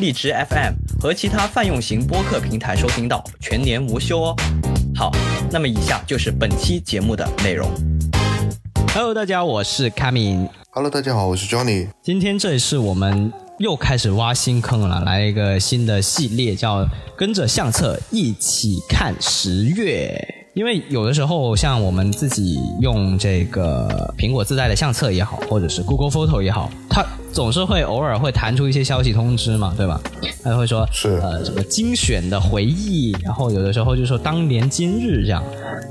荔枝 FM 和其他泛用型播客平台收听到，全年无休哦。好，那么以下就是本期节目的内容。Hello，大家，我是 Kami。Hello，大家好，我是 Johnny。今天这是我们又开始挖新坑了，来一个新的系列，叫跟着相册一起看十月。因为有的时候，像我们自己用这个苹果自带的相册也好，或者是 Google Photo 也好，它总是会偶尔会弹出一些消息通知嘛，对吧？它会说是呃什么精选的回忆，然后有的时候就说当年今日这样，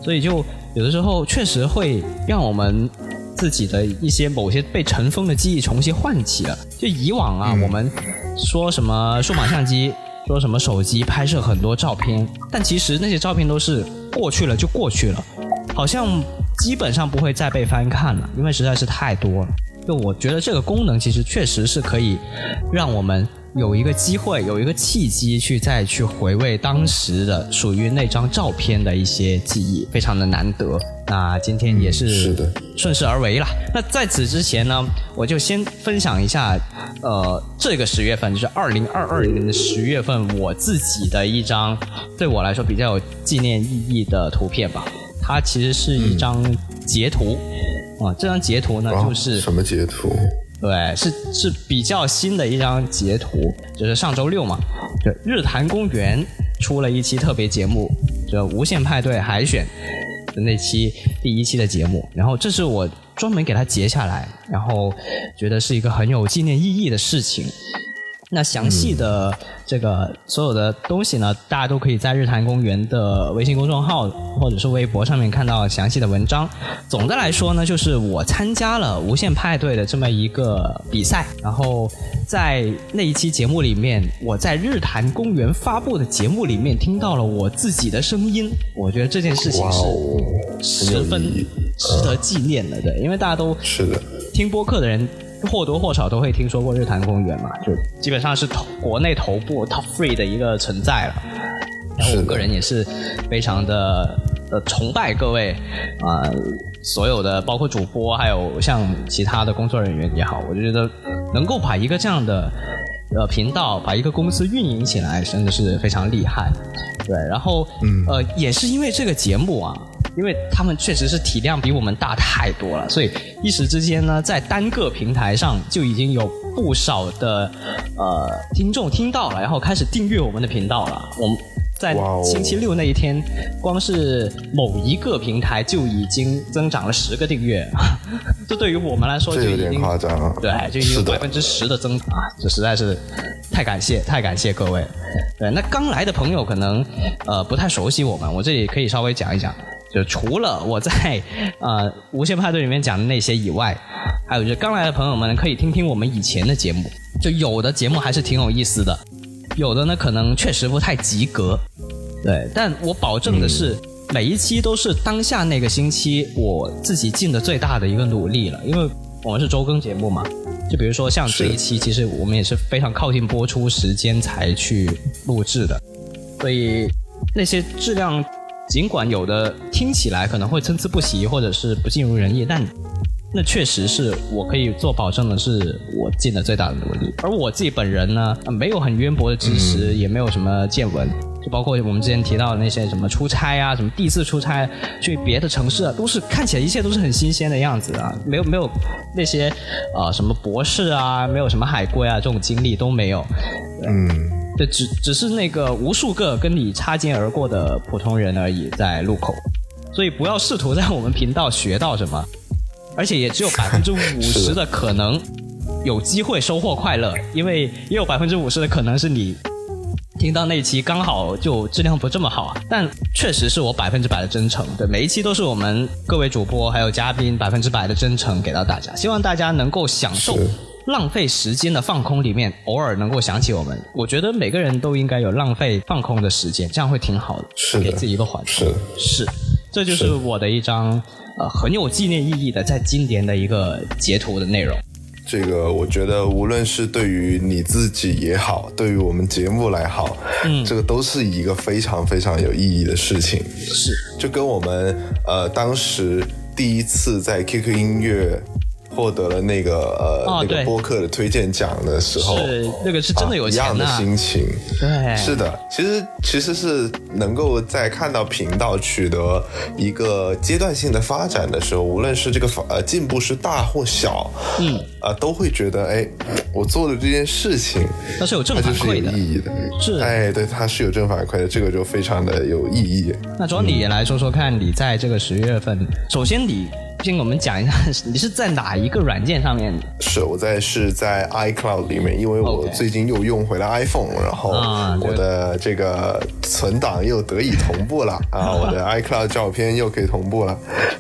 所以就有的时候确实会让我们自己的一些某些被尘封的记忆重新唤起了。就以往啊，我们说什么数码相机，说什么手机拍摄很多照片，但其实那些照片都是过去了就过去了，好像基本上不会再被翻看了，因为实在是太多了。就我觉得这个功能其实确实是可以让我们有一个机会，有一个契机去再去回味当时的属于那张照片的一些记忆，非常的难得。那今天也是顺势而为啦。那在此之前呢，我就先分享一下，呃，这个十月份就是二零二二年的十月份，我自己的一张对我来说比较有纪念意义的图片吧。它其实是一张截图，啊，这张截图呢啊就是什么截图？对，是是比较新的一张截图，就是上周六嘛，就日坛公园出了一期特别节目，就无限派对海选的那期第一期的节目，然后这是我专门给它截下来，然后觉得是一个很有纪念意义的事情。那详细的这个所有的东西呢，大家都可以在日坛公园的微信公众号或者是微博上面看到详细的文章。总的来说呢，就是我参加了无限派对的这么一个比赛，然后在那一期节目里面，我在日坛公园发布的节目里面听到了我自己的声音，我觉得这件事情是十分值得纪念的，对，因为大家都是的，听播客的人或多或少都会听说过日坛公园嘛，就基本上是头国内头部 top three 的一个存在了。然后我个人也是非常的呃崇拜各位啊、所有的包括主播，还有像其他的工作人员也好，我就觉得能够把一个这样的呃频道，把一个公司运营起来，真的是非常厉害。对，然后嗯呃也是因为这个节目啊。因为他们确实是体量比我们大太多了，所以一时之间呢，在单个平台上就已经有不少的呃听众听到了，然后开始订阅我们的频道了。我们在星期六那一天，光是某一个平台就已经增长了十个订阅，这对于我们来说就有点已经夸张了。对，就已经有百分之十的增长啊，这实在是太感谢太感谢各位。对，那刚来的朋友可能呃不太熟悉我们，我这里可以稍微讲一讲。就除了我在呃无限派对里面讲的那些以外，还有就是刚来的朋友们可以听听我们以前的节目，就有的节目还是挺有意思的，有的呢可能确实不太及格，对，但我保证的是，每一期都是当下那个星期我自己尽的最大的一个努力了，因为我们是周更节目嘛。就比如说像这一期，其实我们也是非常靠近播出时间才去录制的，所以那些质量尽管有的听起来可能会参差不齐，或者是不尽如人意，但那确实是我可以做保证的，是我尽了最大的努力。而我自己本人呢，呃没有很渊博的知识，也没有什么见闻，就包括我们之前提到的那些什么出差啊，什么第一次出差去别的城市啊，都是看起来一切都是很新鲜的样子啊，没有没有那些呃什么博士啊，没有什么海归啊这种经历都没有。嗯，对，只只是那个无数个跟你擦肩而过的普通人而已，在路口，所以不要试图在我们频道学到什么，而且也只有百分之五 十的可能有机会收获快乐，因为也有百分之五十的可能是你听到那期刚好就质量不这么好，但确实是我百分之百的真诚，对，每一期都是我们各位主播还有嘉宾百分之百的真诚给到大家，希望大家能够享受是浪费时间的放空里面，偶尔能够想起我们，我觉得每个人都应该有浪费放空的时间，这样会挺好的，给自己一个缓冲。是是，这就是我的一张呃很有纪念意义的，在今年的一个截图的内容。这个，我觉得无论是对于你自己也好，对于我们节目来好，嗯，这个都是一个非常非常有意义的事情。是，就跟我们呃当时第一次在 QQ 音乐。获得了那个呃、哦那个播客的推荐奖的时候，是那个是真的有钱啊一样的心情。对是的，其实其实是能够在看到频道取得一个阶段性的发展的时候，无论是这个发呃进步是大或小，嗯，啊、都会觉得哎，我做的这件事情，它是有正它就是有反馈的。意义的。是哎，对，它是有正反馈的，这个就非常的有意义。那庄你也来说说看，你在这个十月份，首先你先给我们讲一下，你是在哪一个软件上面？是我在是在 iCloud 里面，因为我最近又用回了 iPhone，然后我的这个存档又得以同步了啊，我的 iCloud 照片又可以同步了。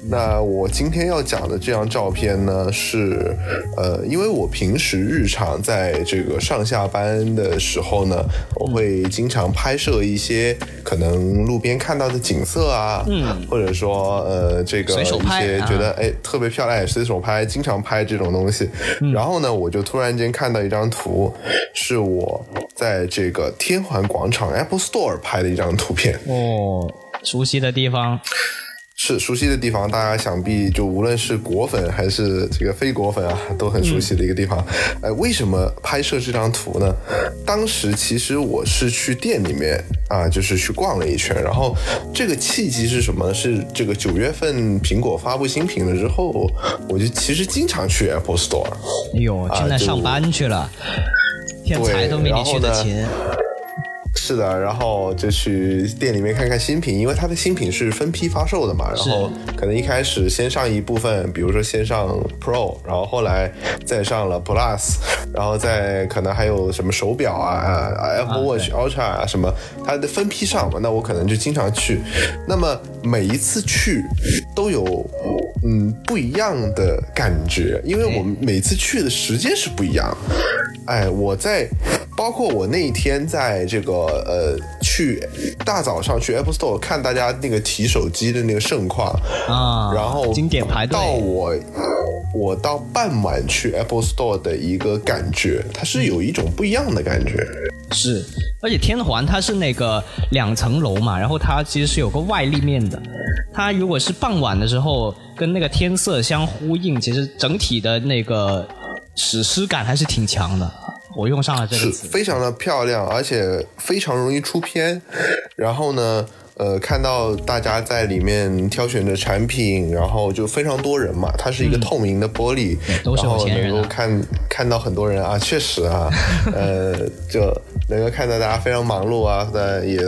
那我今天要讲的这张照片呢，是呃，因为我平时日常在这个上下班的时候呢，我会经常拍摄一些可能路边看到的景色啊，嗯，或者说呃这个随手一些觉得哎特别漂亮，也随手拍，经常拍这种东西。然后呢，我就突然间看到一张图，是我在这个天环广场 Apple Store 拍的一张图片。哦，熟悉的地方，是熟悉的地方，大家想必就无论是果粉还是这个非果粉啊，都很熟悉的一个地方。哎、为什么拍摄这张图呢？当时其实我是去店里面啊，就是去逛了一圈，然后这个契机是什么呢？是这个九月份苹果发布新品了之后，我就其实经常去 Apple Store。哎呦，现在上班去了，天才对都没你去勤。是的，然后就去店里面看看新品，因为它的新品是分批发售的嘛，然后可能一开始先上一部分，比如说先上 Pro，然后后来再上了 Plus，然后再可能还有什么手表啊、啊 Apple Watch Ultra 啊什么，它的分批上嘛，那我可能就经常去。那么每一次去都有嗯不一样的感觉，因为我们每次去的时间是不一样的。哎，我在包括我那一天在这个呃去大早上去 Apple Store 看大家那个提手机的那个盛况啊然后经典排队到我我到傍晚去 Apple Store 的一个感觉，它是有一种不一样的感觉。是，而且天环它是那个两层楼嘛，然后它其实是有个外立面的。它如果是傍晚的时候跟那个天色相呼应，其实整体的那个史诗感还是挺强的。我用上了这个词，非常的漂亮，而且非常容易出片。然后呢，呃，看到大家在里面挑选的产品，然后就非常多人嘛，它是一个透明的玻璃，嗯都是有然后能够看看到很多人啊，确实啊，呃，就能够看到大家非常忙碌啊，那，也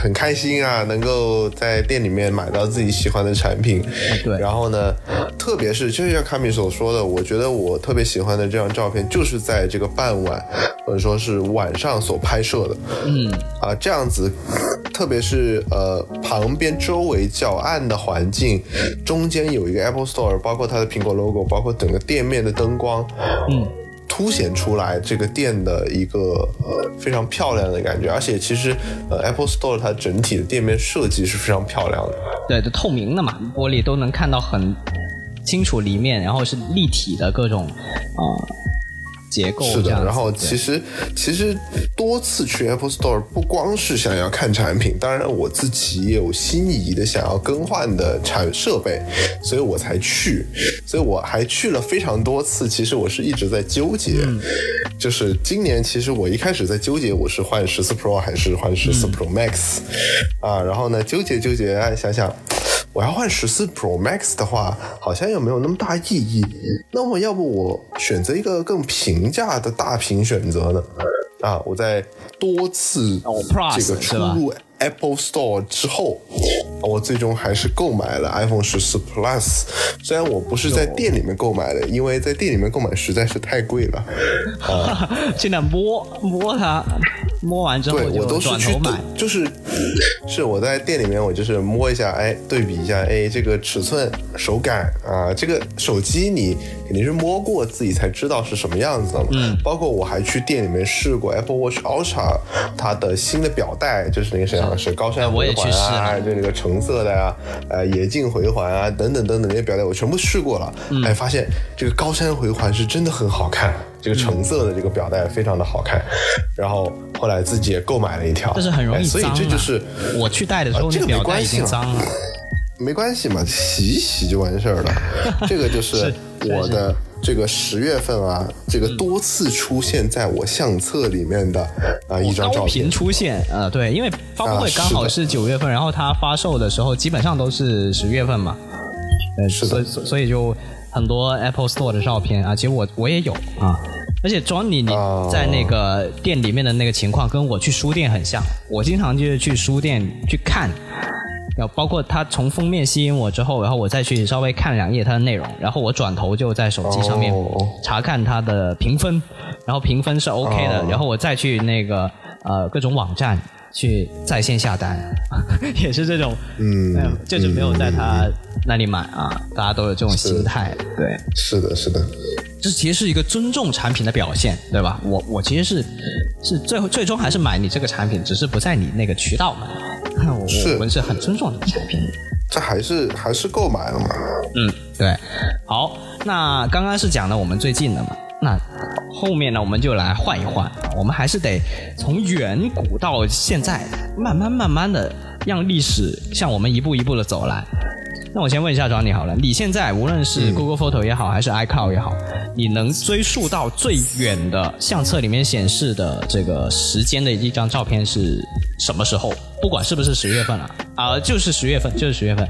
很开心啊，能够在店里面买到自己喜欢的产品。对然后呢，特别是就像卡米所说的，我觉得我特别喜欢的这张照片，就是在这个傍晚或者说是晚上所拍摄的。嗯，啊，这样子，特别是呃旁边周围较暗的环境，中间有一个 Apple Store，包括它的苹果 logo，包括整个店面的灯光，嗯。凸显出来这个店的一个呃非常漂亮的感觉，而且其实呃 Apple Store 它整体的店面设计是非常漂亮的。对，就透明的嘛，玻璃都能看到很清楚里面，然后是立体的各种啊、呃结构是的，然后其实其实多次去 Apple Store 不光是想要看产品，当然我自己也有心仪的想要更换的产设备，所以我才去，所以我还去了非常多次。其实我是一直在纠结，嗯就是今年其实我一开始在纠结我是换十四 Pro 还是换十四嗯 Pro Max、啊，然后呢纠结纠结，哎想想。我要换十四 Pro Max 的话，好像又没有那么大意义。那么，要不我选择一个更平价的大屏选择呢？啊，我在多次这个出入 Apple Store 之后，我最终还是购买了 iPhone 十四 Plus。虽然我不是在店里面购买的，因为在店里面购买实在是太贵了。尽量摸摸它，摸完之后对我都就是转去买。就是是我在店里面，我就是摸一下，哎，对比一下，哎，这个尺寸、手感啊，这个手机你肯定是摸过自己才知道是什么样子的嘛。嗯，包括我还去店里面试过 Apple Watch Ultra 它的新的表带，就是那个什么是高山回环啊，就那个橙色的呀、呃野径回环啊等等等等那些表带我全部试过了，嗯哎，发现这个高山回环是真的很好看。这个橙色的这个表带非常的好看，然后后来自己也购买了一条，但是很容易哎所以。这就是我去戴的时候，啊这个表关系嘛经脏了。没关系嘛，洗一洗就完事儿了。这个就是是我的这个十月份啊，这个多次出现在我相册里面的啊一张照片高频。出现，啊，对，因为发布会啊刚好是是九月份，然后它发售的时候基本上都是十月份嘛，呃，是的所以所所以就很多 Apple Store 的照片啊，其实我我也有啊，而且 Johnny 你哦。在那个店里面的那个情况跟我去书店很像，我经常就是去书店去看。然后包括他从封面吸引我之后，然后我再去稍微看两页它的内容，然后我转头就在手机上面哦。查看它的评分，然后评分是 OK 的，哦。然后我再去那个呃各种网站去在线下单，也是这种，嗯呃就是没有在他那里买啊，大家都有这种心态，对，是的，是的，这其实是一个尊重产品的表现，对吧？我我其实是是最后最终还是买你这个产品，只是不在你那个渠道买，我是我们是很尊重你的产品。这还是还是购买了嘛？嗯，对。好，那刚刚是讲了我们最近的嘛，那后面呢，我们就来换一换，我们还是得从远古到现在，慢慢慢慢的让历史向我们一步一步的走来。那我先问一下庄你好了，你现在无论是 Google Photo 也好，还是 iCloud 也好，你能追溯到最远的相册里面显示的这个时间的一张照片是什么时候？不管是不是十月份了啊、就是十月份，就是十月份。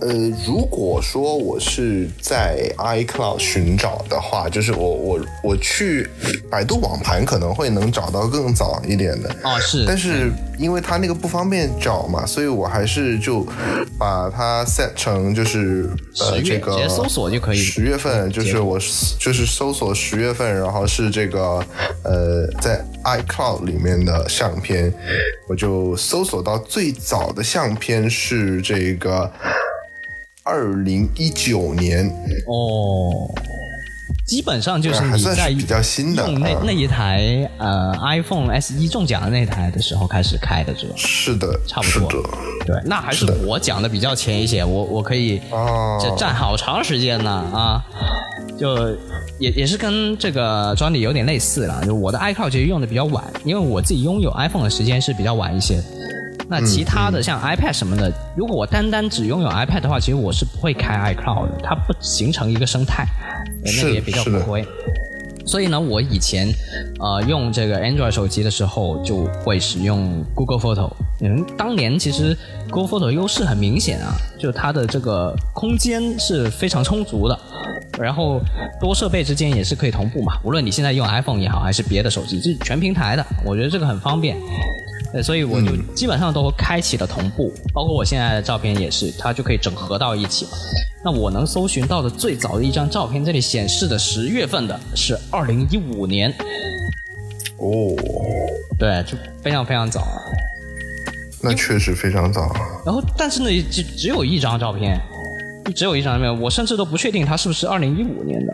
呃，如果说我是在 iCloud 寻找的话，就是我我我去百度网盘可能会能找到更早一点的。哦，是，但是因为它那个不方便找嘛，所以我还是就把它 set 成就是呃这个直接搜索就可以。十月份就是我就是搜索十月份，然后是这个呃在 iCloud 里面的相片，我就搜索到最早的相片是这个二零一九年，哦，基本上就是你在是比较新的啊用那那一台呃 iPhone S 一中奖的那台的时候开始开的，是吧？是的，差不多。对，那还是我讲的比较前一些，我我可以哦这站好长时间呢啊，就也也是跟这个专利有点类似了。就我的 iCloud 其实用的比较晚，因为我自己拥有 iPhone 的时间是比较晚一些。那其他嗯的像 iPad 什么的，如果我单单只拥有 iPad 的话，其实我是不会开 iCloud 的，它不形成一个生态，对那个也比较亏。所以呢，我以前呃用这个 Android 手机的时候，就会使用 Google Photo。嗯，当年其实 Google Photo 优势很明显啊，就它的这个空间是非常充足的，然后多设备之间也是可以同步嘛。无论你现在用 iPhone 也好，还是别的手机，就是全平台的，我觉得这个很方便。对，所以我就基本上都开启了同步，包括我现在的照片也是，它就可以整合到一起。那我能搜寻到的最早的一张照片，这里显示的十月份的是二零一五年，哦，对，就非常非常早了。那确实非常早。然后，但是呢，只只有一张照片，只有一张照片，我甚至都不确定它是不是二零一五年的。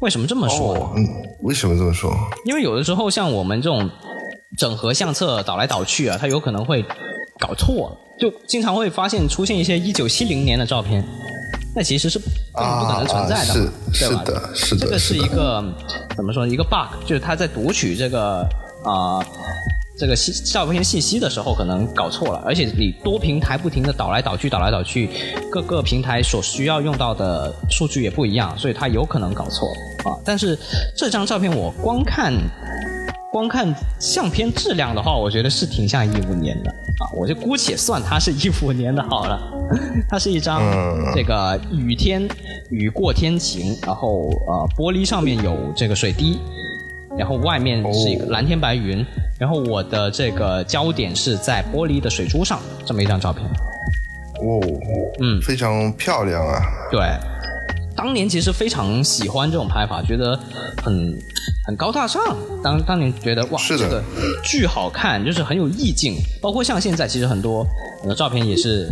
为什么这么说为什么这么说？因为有的时候像我们这种整合相册导来导去啊，它有可能会搞错，就经常会发现出现一些一九七零年的照片，那其实是不可能存在的，啊是对吧？是的是的这个是一个怎么说呢？一个 bug，就是它在读取这个啊。这个信照片信息的时候可能搞错了，而且你多平台不停的导来导去，导来导去，各个平台所需要用到的数据也不一样，所以它有可能搞错啊。但是这张照片我光看光看相片质量的话，我觉得是挺像一五年的啊，我就姑且算它是一五年的好了。它是一张嗯这个雨天雨过天晴，然后呃玻璃上面有这个水滴，然后外面是一个哦蓝天白云，然后我的这个焦点是在玻璃的水珠上，这么一张照片。哦，嗯非常漂亮啊。对，当年其实非常喜欢这种拍法，觉得很很高大上。当当年觉得哇，是这个巨好看，就是很有意境。包括像现在，其实很多很多照片也是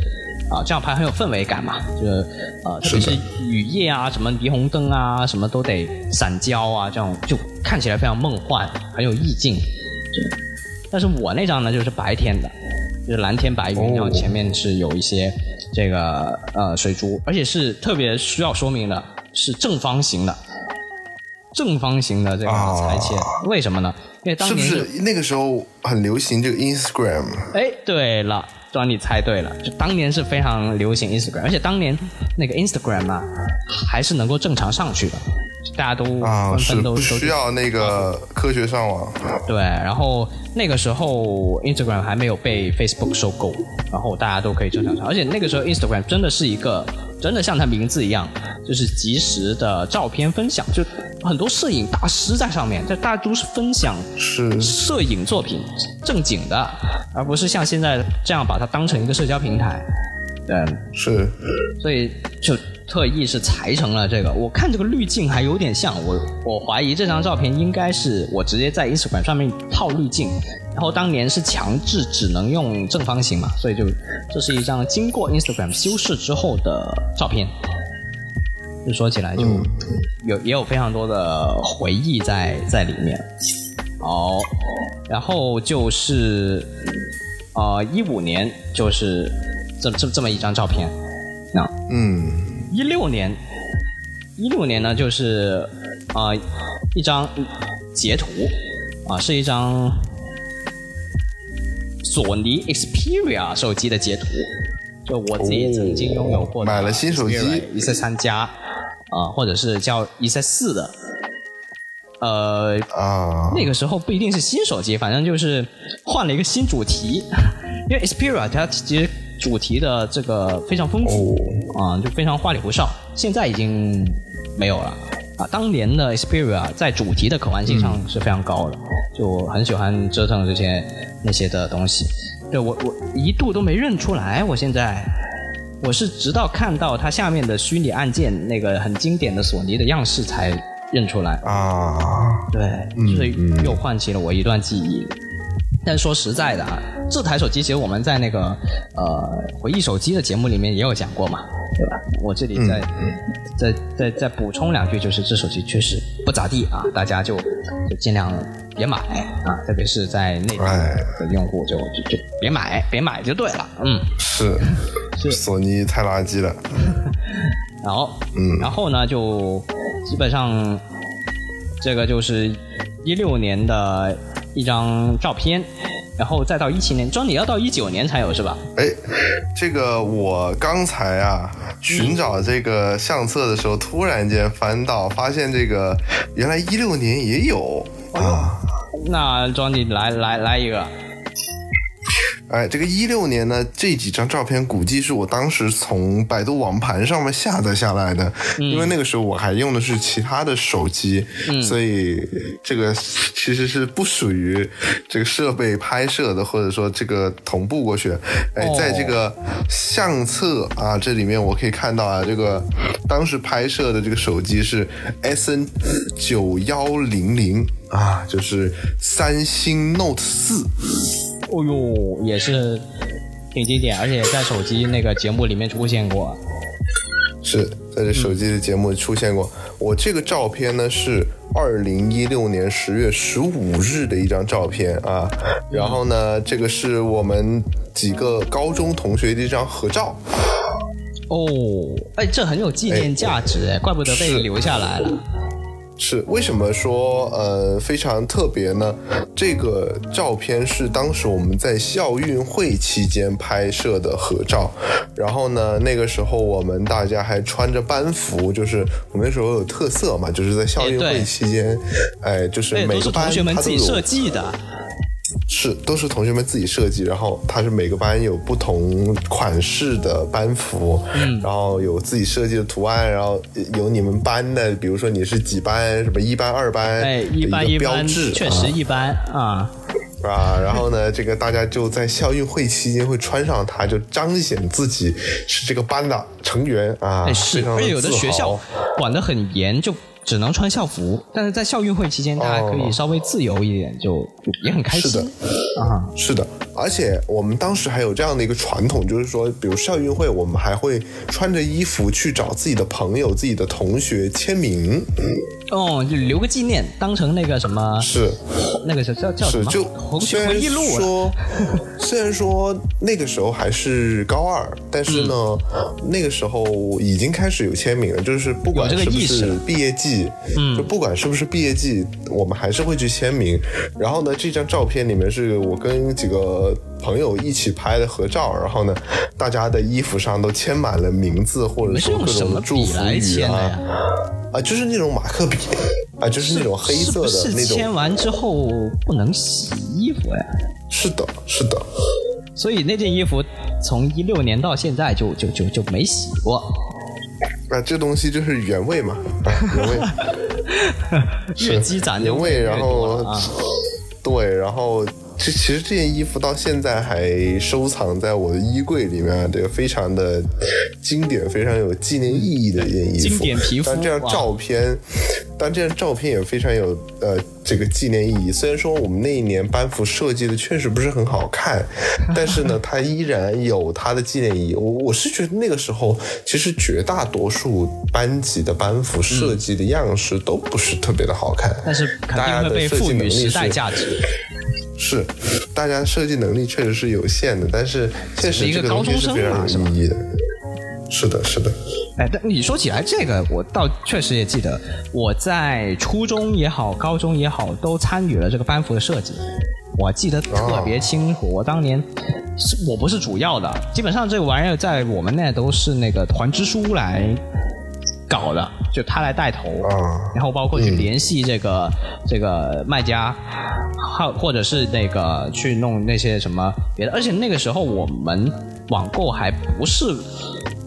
啊、这样拍很有氛围感嘛，就是呃，特别是雨夜啊，什么霓虹灯啊，什么都得散焦啊，这样就看起来非常梦幻，很有意境。但是我那张呢，就是白天的，就是蓝天白云，哦然后前面是有一些这个呃水珠，而且是特别需要说明的，是正方形的，正方形的这个啊裁切，为什么呢？因为当是不年是那个时候很流行这个 Instagram？哎，对了，庄你猜对了，就当年是非常流行 Instagram，而且当年那个 Instagram 啊，还是能够正常上去的，大家都啊，纷是不纷都都需要那个科学上网。对，然后那个时候 Instagram 还没有被 Facebook 收购，然后大家都可以正常上，而且那个时候 Instagram 真的是一个真的像它名字一样，就是即时的照片分享，就很多摄影大师在上面，就大家都是分享是摄影作品正经的，而不是像现在这样把它当成一个社交平台。嗯，是，所以就特意是裁成了这个。我看这个滤镜还有点像，我我怀疑这张照片应该是我直接在 Instagram 上面套滤镜，然后当年是强制只能用正方形嘛，所以就这是一张经过 Instagram 修饰之后的照片。就说起来就嗯有也有非常多的回忆在在里面。好，然后就是呃一五年就是这这这么一张照片，那嗯，一六年，一六年呢，就是啊、呃一张截图啊、是一张索尼 Xperia 手机的截图，就我自己曾经拥有过的、哦买了新手机。一四三加啊，或者是叫一三四的，呃，啊，那个时候不一定是新手机，反正就是换了一个新主题，因为 Xperia 它其实主题的这个非常丰富啊、就非常花里胡哨，现在已经没有了啊。当年的 Xperia 在主题的可玩性上是非常高的，就我很喜欢折腾这些那些的东西。对我我一度都没认出来，我现在。我是直到看到它下面的虚拟按键那个很经典的索尼的样式才认出来。啊，对，就是又唤起了我一段记忆。但说实在的啊，这台手机其实我们在那个呃回忆手机的节目里面也有讲过嘛，对吧？我这里再、再再再补充两句，就是这手机确实不咋地啊，大家就就尽量别买啊，特别是在内地哎的用户就就就别买，别买就对了，嗯。是，索尼太垃圾了。然后，嗯，然后呢，就基本上这个就是一六年的一张照片，然后再到一七年，庄你要到一九年才有是吧？哎，这个我刚才啊寻找这个相册的时候，突然间翻到，发现这个原来一六年也有啊。那庄你来来来一个，哎，这个一六年呢，这几张照片估计是我当时从百度网盘上面下载下来的，因为那个时候我还用的是其他的手机，所以这个其实是不属于这个设备拍摄的，或者说这个同步过去。哎，哦在这个相册啊这里面，我可以看到啊，这个当时拍摄的这个手机是 S N 九幺零零啊，就是三星 Note 四。哦呦，也是挺经典，而且在手机那个节目里面出现过。是在这手机的节目出现过。我这个照片呢是二零一六年十月十五日的一张照片啊，然后呢，这个是我们几个高中同学的一张合照。哦，哎，这很有纪念价值哎，怪不得被是留下来了。是为什么说呃非常特别呢？这个照片是当时我们在校运会期间拍摄的合照，然后呢，那个时候我们大家还穿着班服，就是我们那时候有特色嘛，就是在校运会期间，哎，就是每个班同学们它都有自己设计的。是，都是同学们自己设计，然后它是每个班有不同款式的班服，嗯，然后有自己设计的图案，然后有你们班的，比如说你是几班，什么一班、二班，哎，一班一般，标志，确实啊。一班啊。啊，然后呢，这个大家就在校运会期间会穿上它，就彰显自己是这个班的成员啊，哎是，而且有的学校管得很严，就只能穿校服，但是在校运会期间，大家可以稍微自由一点，就就也很开心是的啊。是的，而且我们当时还有这样的一个传统，就是说，比如校运会，我们还会穿着衣服去找自己的朋友、自己的同学签名。哦，就留个纪念，当成那个什么，是那个叫叫叫什么，就回忆录啊。说，虽然说那个时候还是高二，但是呢，那个时候已经开始有签名了，就是不管是不是毕业季，嗯，就不管是不是毕业季，我们还是会去签名。然后呢，这张照片里面是我跟几个朋友一起拍的合照，然后呢，大家的衣服上都签满了名字，或者什么祝福语啊呀？啊，就是那种马克笔啊，就是那种黑色的那种。签完之后不能洗衣服呀？是的，是的。所以那件衣服从一六年到现在就就就就没洗过。啊，这东西就是原味嘛，啊、原味 越积攒就原味，然后啊。对，然后这其实这件衣服到现在还收藏在我的衣柜里面，这个非常的经典，非常有纪念意义的一件衣服。经典皮肤但这张照片，但这张照片也非常有呃这个纪念意义。虽然说我们那一年班服设计的确实不是很好看，但是呢，它依然有它的纪念意义。我我是觉得那个时候，其实绝大多数班级的班服设计的样式都不是特别的好看，但是肯大家的定会被赋予时代价值。是，大家设计能力确实是有限的，但是确实一个这个东西高中生是非常嘛是吧有意义的。是的，是的，哎，但你说起来这个，我倒确实也记得，我在初中也好，高中也好，都参与了这个班服的设计。我记得特别清楚，我当年是我不是主要的，基本上这个玩意儿在我们那都是那个团支书来搞的，就他来带头，啊。然后包括去联系这个、这个卖家，或或者是那个去弄那些什么别的，而且那个时候我们网购还不是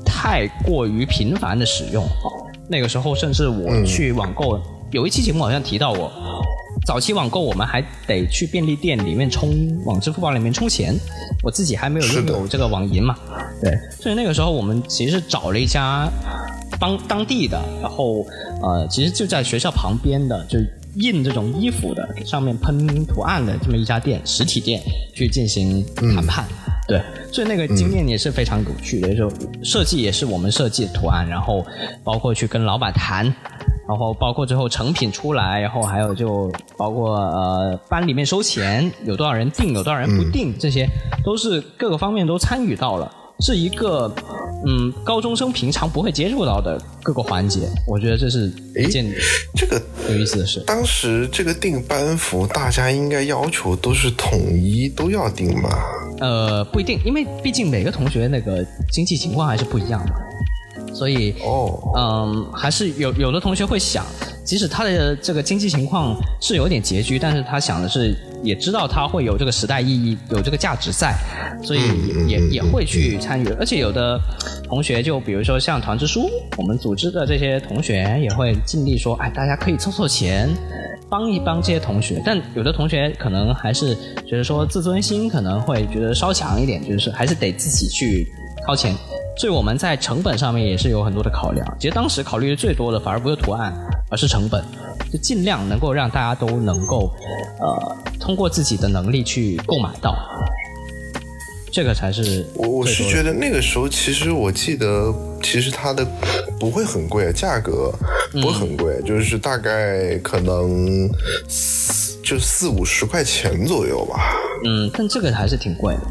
太过于频繁的使用，那个时候甚至我去网购，有一期节目好像提到我。早期网购我们还得去便利店里面充往支付宝里面充钱，我自己还没有拥有这个网银嘛，对，所以那个时候我们其实找了一家当当地的，然后呃，其实就在学校旁边的，就印这种衣服的，上面喷图案的这么一家店，实体店去进行谈判。对，所以那个经验也是非常有趣的，就设计也是我们设计的图案，然后包括去跟老板谈，然后包括最后成品出来，然后还有就包括呃班里面收钱，有多少人定，有多少人不定，这些都是各个方面都参与到了，是一个嗯高中生平常不会接触到的各个环节，我觉得这是一件这个有意思的事。当时这个定班服，大家应该要求都是统一，都要定吧？呃，不一定，因为毕竟每个同学那个经济情况还是不一样的，所以哦，嗯，还是有有的同学会想，即使他的这个经济情况是有点拮据，但是他想的是，也知道他会有这个时代意义，有这个价值在，所以也也也会去参与。而且有的同学，就比如说像团支书，我们组织的这些同学也会尽力说，哎，大家可以凑凑钱。帮一帮这些同学，但有的同学可能还是觉得说自尊心可能会觉得稍强一点，就是还是得自己去掏钱。所以我们在成本上面也是有很多的考量。其实当时考虑的最多的反而不是图案，而是成本，就尽量能够让大家都能够呃通过自己的能力去购买到，这个才是我我是觉得那个时候，其实我记得，其实它的不会很贵，价格不会很贵，就是大概可能四就四五十块钱左右吧。嗯，但这个还是挺贵的，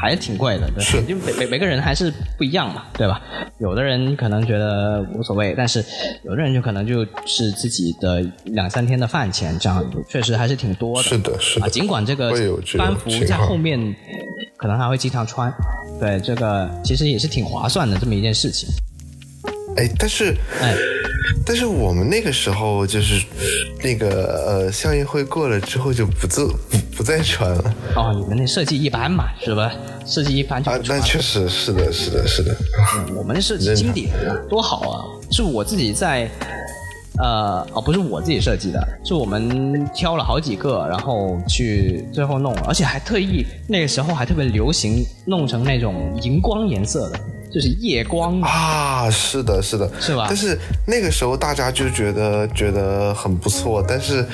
还是挺贵的，对，是就每每每个人还是不一样嘛，对吧？有的人可能觉得无所谓，但是有的人就可能就是自己的两三天的饭钱，这样确实还是挺多的。是的，是的。啊，尽管这个班服在后面可能还会经常穿，对，这个其实也是挺划算的这么一件事情。哎，但是哎，但是我们那个时候就是那个呃，校运会过了之后就不做不不再穿了哦，你们那设计一般嘛，是吧？设计一般就。穿那确实是的，是的，是的。我们的设计经典啊，多好啊！是我自己在呃，哦，不是我自己设计的，是我们挑了好几个，然后去最后弄，而且还特意那个时候还特别流行弄成那种荧光颜色的。就是夜光啊，是的，是的，是吧？但是那个时候大家就觉得觉得很不错，但是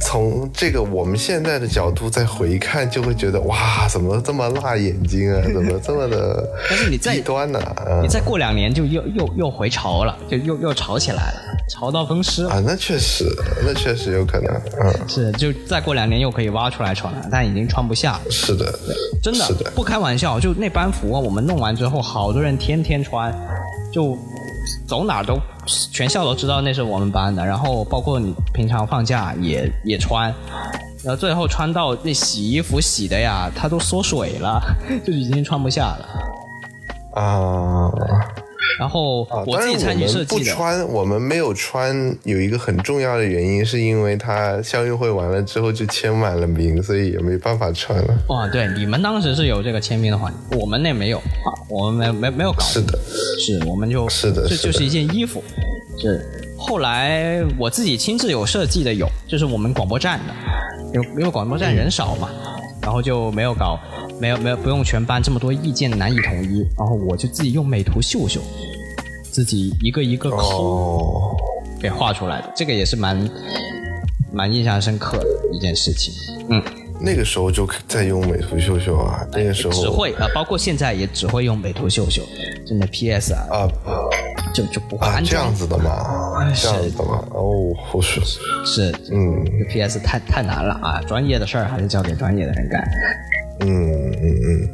从这个我们现在的角度再回看，就会觉得哇，怎么这么辣眼睛啊？怎么这么的？但是你再端呢？你再过两年就又又又回潮了，就又又潮起来了，潮到风湿啊！那确实，那确实有可能，嗯，是，就再过两年又可以挖出来穿了，但已经穿不下。是的，真的，不开玩笑，就那班服啊，我们弄完之后，好多人。天天穿，就走哪都全校都知道那是我们班的。然后包括你平常放假也也穿，然后最后穿到那洗衣服洗的呀，它都缩水了，就已经穿不下了。啊。然后我自己参与设计的。不穿，我们没有穿，有一个很重要的原因，是因为它校运会完了之后就签满了名，所以也没办法穿了。哇，对，你们当时是有这个签名的环节，我们那没有啊，我们没没没有搞。是的，是，我们就，是的，这就是一件衣服。是，后来我自己亲自有设计的有，就是我们广播站的，因为因为广播站人少嘛，然后就没有搞，没有没有不用全班这么多意见难以统一，然后我就自己用美图秀秀。自己一个一个抠给画出来的，这个也是蛮蛮印象深刻的一件事情。嗯，那个时候就在用美图秀秀啊，那个时候只会啊，包括现在也只会用美图秀秀，真的 PS 啊啊，就就不会安这样子的嘛？这样子的吗？哦，是是，嗯，PS 太太难了啊，专业的事儿还是交给专业的人干。嗯嗯嗯。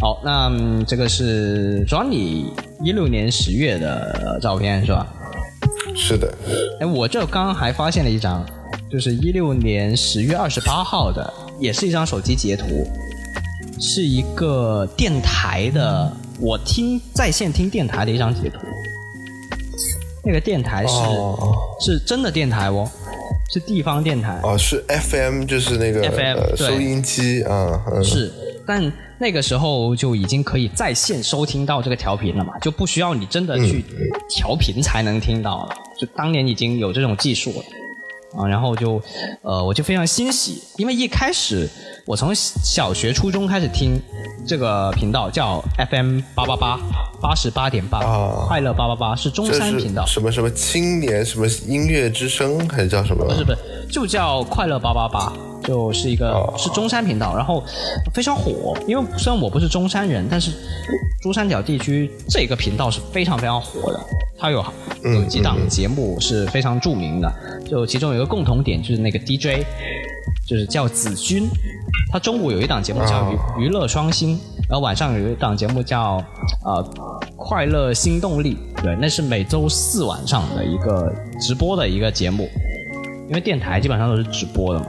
好，那这个是 Johnny 一六年十月的照片是吧？是的。哎，我这刚刚还发现了一张，就是一六年十月二十八号的，也是一张手机截图，是一个电台的，我听在线听电台的一张截图。那个电台是是真的电台哦，是地方电台。哦，是 FM，就是那个 FM 收音机啊。是，但。那个时候就已经可以在线收听到这个调频了嘛，就不需要你真的去调频才能听到了。就当年已经有这种技术了啊，然后就呃，我就非常欣喜，因为一开始我从小学、初中开始听这个频道叫 FM 八八八八十八点八，快乐八八八是中山频道，什么什么青年什么音乐之声还是叫什么？不是不是，就叫快乐八八八。就是一个是中山频道，然后非常火。因为虽然我不是中山人，但是珠三角地区这个频道是非常非常火的。它有有几档节目是非常著名的，就其中有一个共同点就是那个 DJ，就是叫子君。他中午有一档节目叫娱娱乐双星，然后晚上有一档节目叫呃快乐新动力。对，那是每周四晚上的一个直播的一个节目，因为电台基本上都是直播的嘛。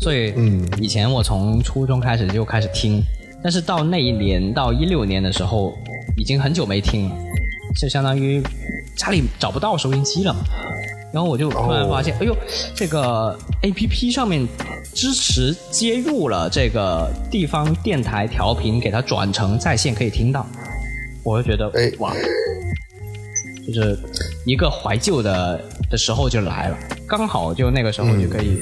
所以，嗯，以前我从初中开始就开始听，但是到那一年到一六年的时候，已经很久没听了，就相当于家里找不到收音机了嘛。然后我就突然发现，哎呦，这个 A P P 上面支持接入了这个地方电台调频，给它转成在线可以听到，我就觉得，哎，哇，就是一个怀旧的的时候就来了，刚好就那个时候就可以。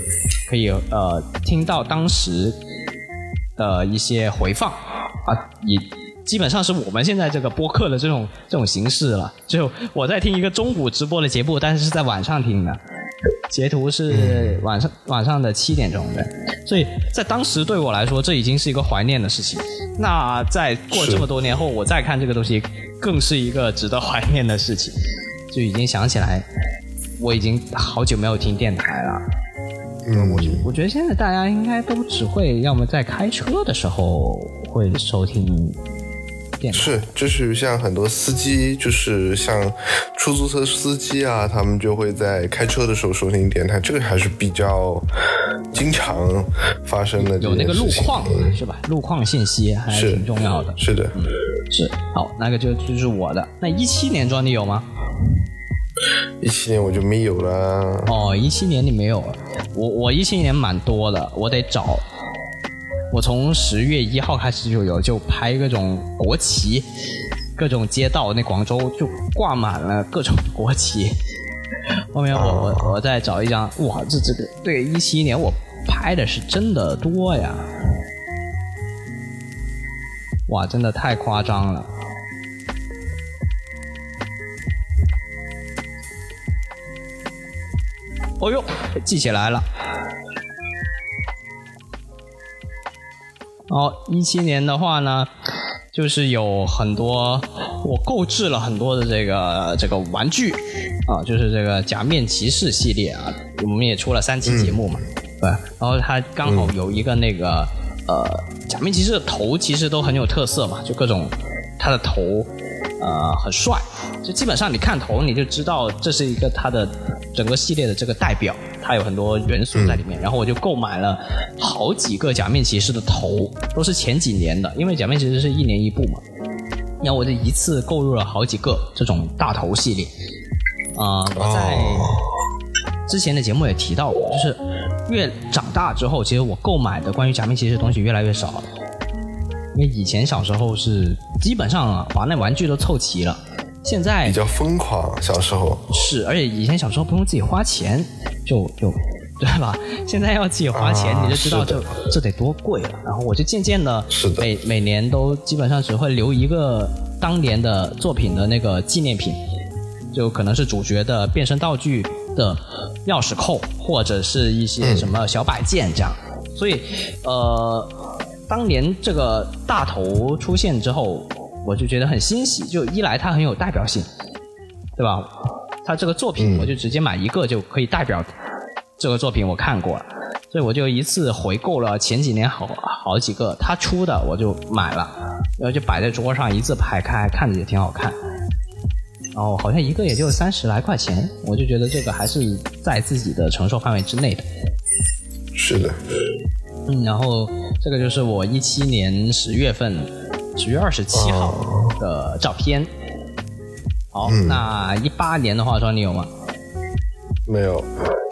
可以呃听到当时的一些回放啊，也基本上是我们现在这个播客的这种这种形式了。就我在听一个中午直播的节目，但是是在晚上听的，截图是晚上晚上的七点钟的，所以在当时对我来说，这已经是一个怀念的事情。那在过这么多年后，我再看这个东西，更是一个值得怀念的事情。就已经想起来，我已经好久没有听电台了。嗯，我我觉得现在大家应该都只会要么在开车的时候会收听电台，是，就是像很多司机，就是像出租车司机啊，他们就会在开车的时候收听电台，这个还是比较经常发生的。有那个路况是吧？路况信息还是挺重要的。是的，是。好，那个就就是我的。那一七年装你有吗？一七年我就没有了。哦，一七年你没有了。我我一七年蛮多的，我得找。我从十月一号开始就有，就拍各种国旗，各种街道，那广州就挂满了各种国旗。后面我我我再找一张，哇，这这个对一七年我拍的是真的多呀，哇，真的太夸张了。哦呦，记起来了。哦，一七年的话呢，就是有很多我购置了很多的这个这个玩具啊，就是这个假面骑士系列啊，我们也出了三期节目嘛，对。然后它刚好有一个那个呃假面骑士的头，其实都很有特色嘛，就各种他的头呃很帅，就基本上你看头你就知道这是一个他的整个系列的这个代表。它有很多元素在里面，然后我就购买了好几个假面骑士的头，都是前几年的，因为假面骑士是一年一部嘛。然后我就一次购入了好几个这种大头系列。啊，我在之前的节目也提到过，就是越长大之后，其实我购买的关于假面骑士的东西越来越少了。因为以前小时候是基本上把那玩具都凑齐了。现在比较疯狂，小时候是，而且以前小时候不用自己花钱，就就对吧？现在要自己花钱，你就知道这这得多贵了。然后我就渐渐的，每每年都基本上只会留一个当年的作品的那个纪念品，就可能是主角的变身道具的钥匙扣，或者是一些什么小摆件这样。所以，呃，当年这个大头出现之后。我就觉得很欣喜，就一来它很有代表性，对吧？它这个作品我就直接买一个就可以代表这个作品我看过了，所以我就一次回购了前几年好好几个他出的我就买了，然后就摆在桌上一字排开，看着也挺好看。然后好像一个也就三十来块钱，我就觉得这个还是在自己的承受范围之内的。是的。嗯，然后这个就是我一七年十月份。十月二十七号的照片。好，那一八年的化妆你有吗？没有，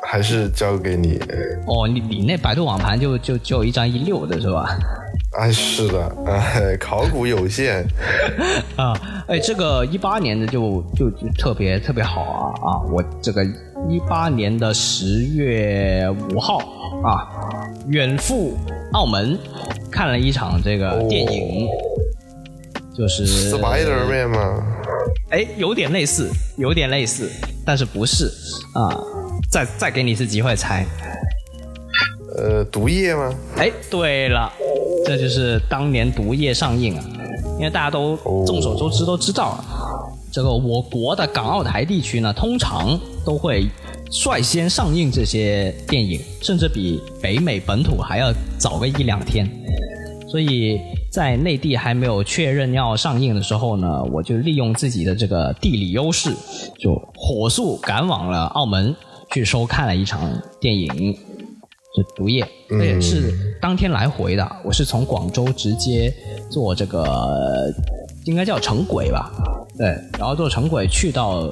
还是交给你。哦，你你那百度网盘就就只有一张一六的是吧？哎，是的，哎，考古有限。啊，哎，这个一八年的就就就特别特别好啊啊！我这个一八年的十月五号啊，远赴澳门看了一场这个电影。就是 Spiderman 吗？哎，有点类似，有点类似，但是不是啊？再再给你一次机会猜。呃，毒液吗？哎，对了，这就是当年毒液上映啊，因为大家都众所周知都知道，这个我国的港澳台地区呢，通常都会率先上映这些电影，甚至比北美本土还要早个一两天，所以。在内地还没有确认要上映的时候呢，我就利用自己的这个地理优势，就火速赶往了澳门去收看了一场电影，就《毒液》，这也是当天来回的。我是从广州直接坐这个，应该叫城轨吧，对，然后坐城轨去到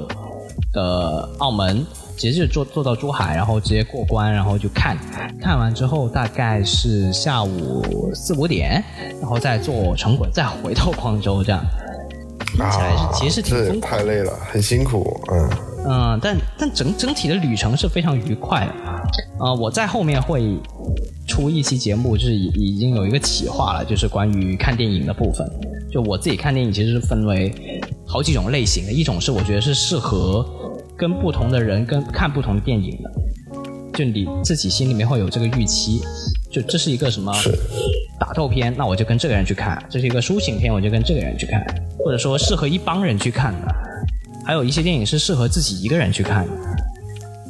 的澳门。直接坐坐到珠海，然后直接过关，然后就看，看完之后大概是下午四五点，然后再坐城轨再回到广州，这样。听起来是其实挺疯太累了，很辛苦，嗯嗯，但但整整体的旅程是非常愉快的，啊，我在后面会出一期节目，就是已已经有一个企划了，就是关于看电影的部分，就我自己看电影其实是分为好几种类型的，一种是我觉得是适合。跟不同的人跟看不同的电影的，就你自己心里面会有这个预期，就这是一个什么打斗片，那我就跟这个人去看；这是一个抒情片，我就跟这个人去看；或者说适合一帮人去看的，还有一些电影是适合自己一个人去看的。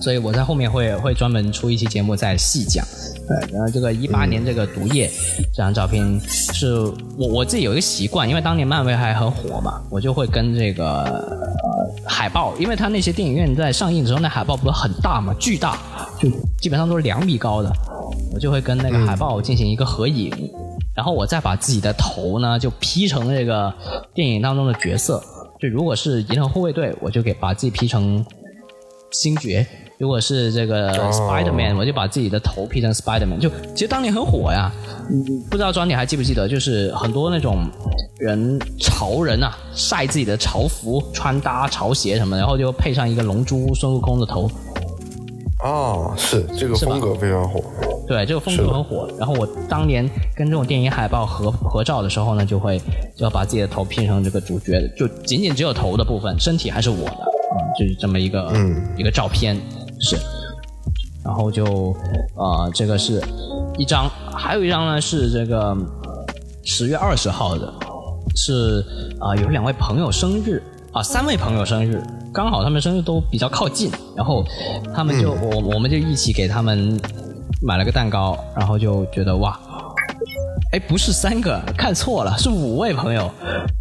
所以我在后面会会专门出一期节目再细讲。对，然后这个一八年这个毒液这张照片是我我自己有一个习惯，因为当年漫威还很火嘛，我就会跟这个呃海报，因为它那些电影院在上映的时候，那海报不是很大嘛，巨大，就基本上都是两米高的，我就会跟那个海报进行一个合影，然后我再把自己的头呢就 P 成这个电影当中的角色，就如果是银河护卫队，我就给把自己 P 成星爵。如果是这个 Spider-Man，、我就把自己的头 P 成 Spider-Man。就其实当年很火呀，嗯不知道庄你还记不记得，就是很多那种人潮人啊，晒自己的潮服、穿搭、潮鞋什么，然后就配上一个龙珠孙悟空的头，哦，是这个风格非常火。对，这个风格很火。然后我当年跟这种电影海报合合照的时候呢，就会就要把自己的头拼成这个主角，就仅仅只有头的部分，身体还是我的，嗯，就是这么一个、一个照片是。然后就呃，这个是一张，还有一张呢是这个十月二十号的，是啊、有两位朋友生日啊、三位朋友生日，刚好他们生日都比较靠近，然后他们就、我我们就一起给他们买了个蛋糕，然后就觉得哇，哎，不是三个，看错了，是五位朋友，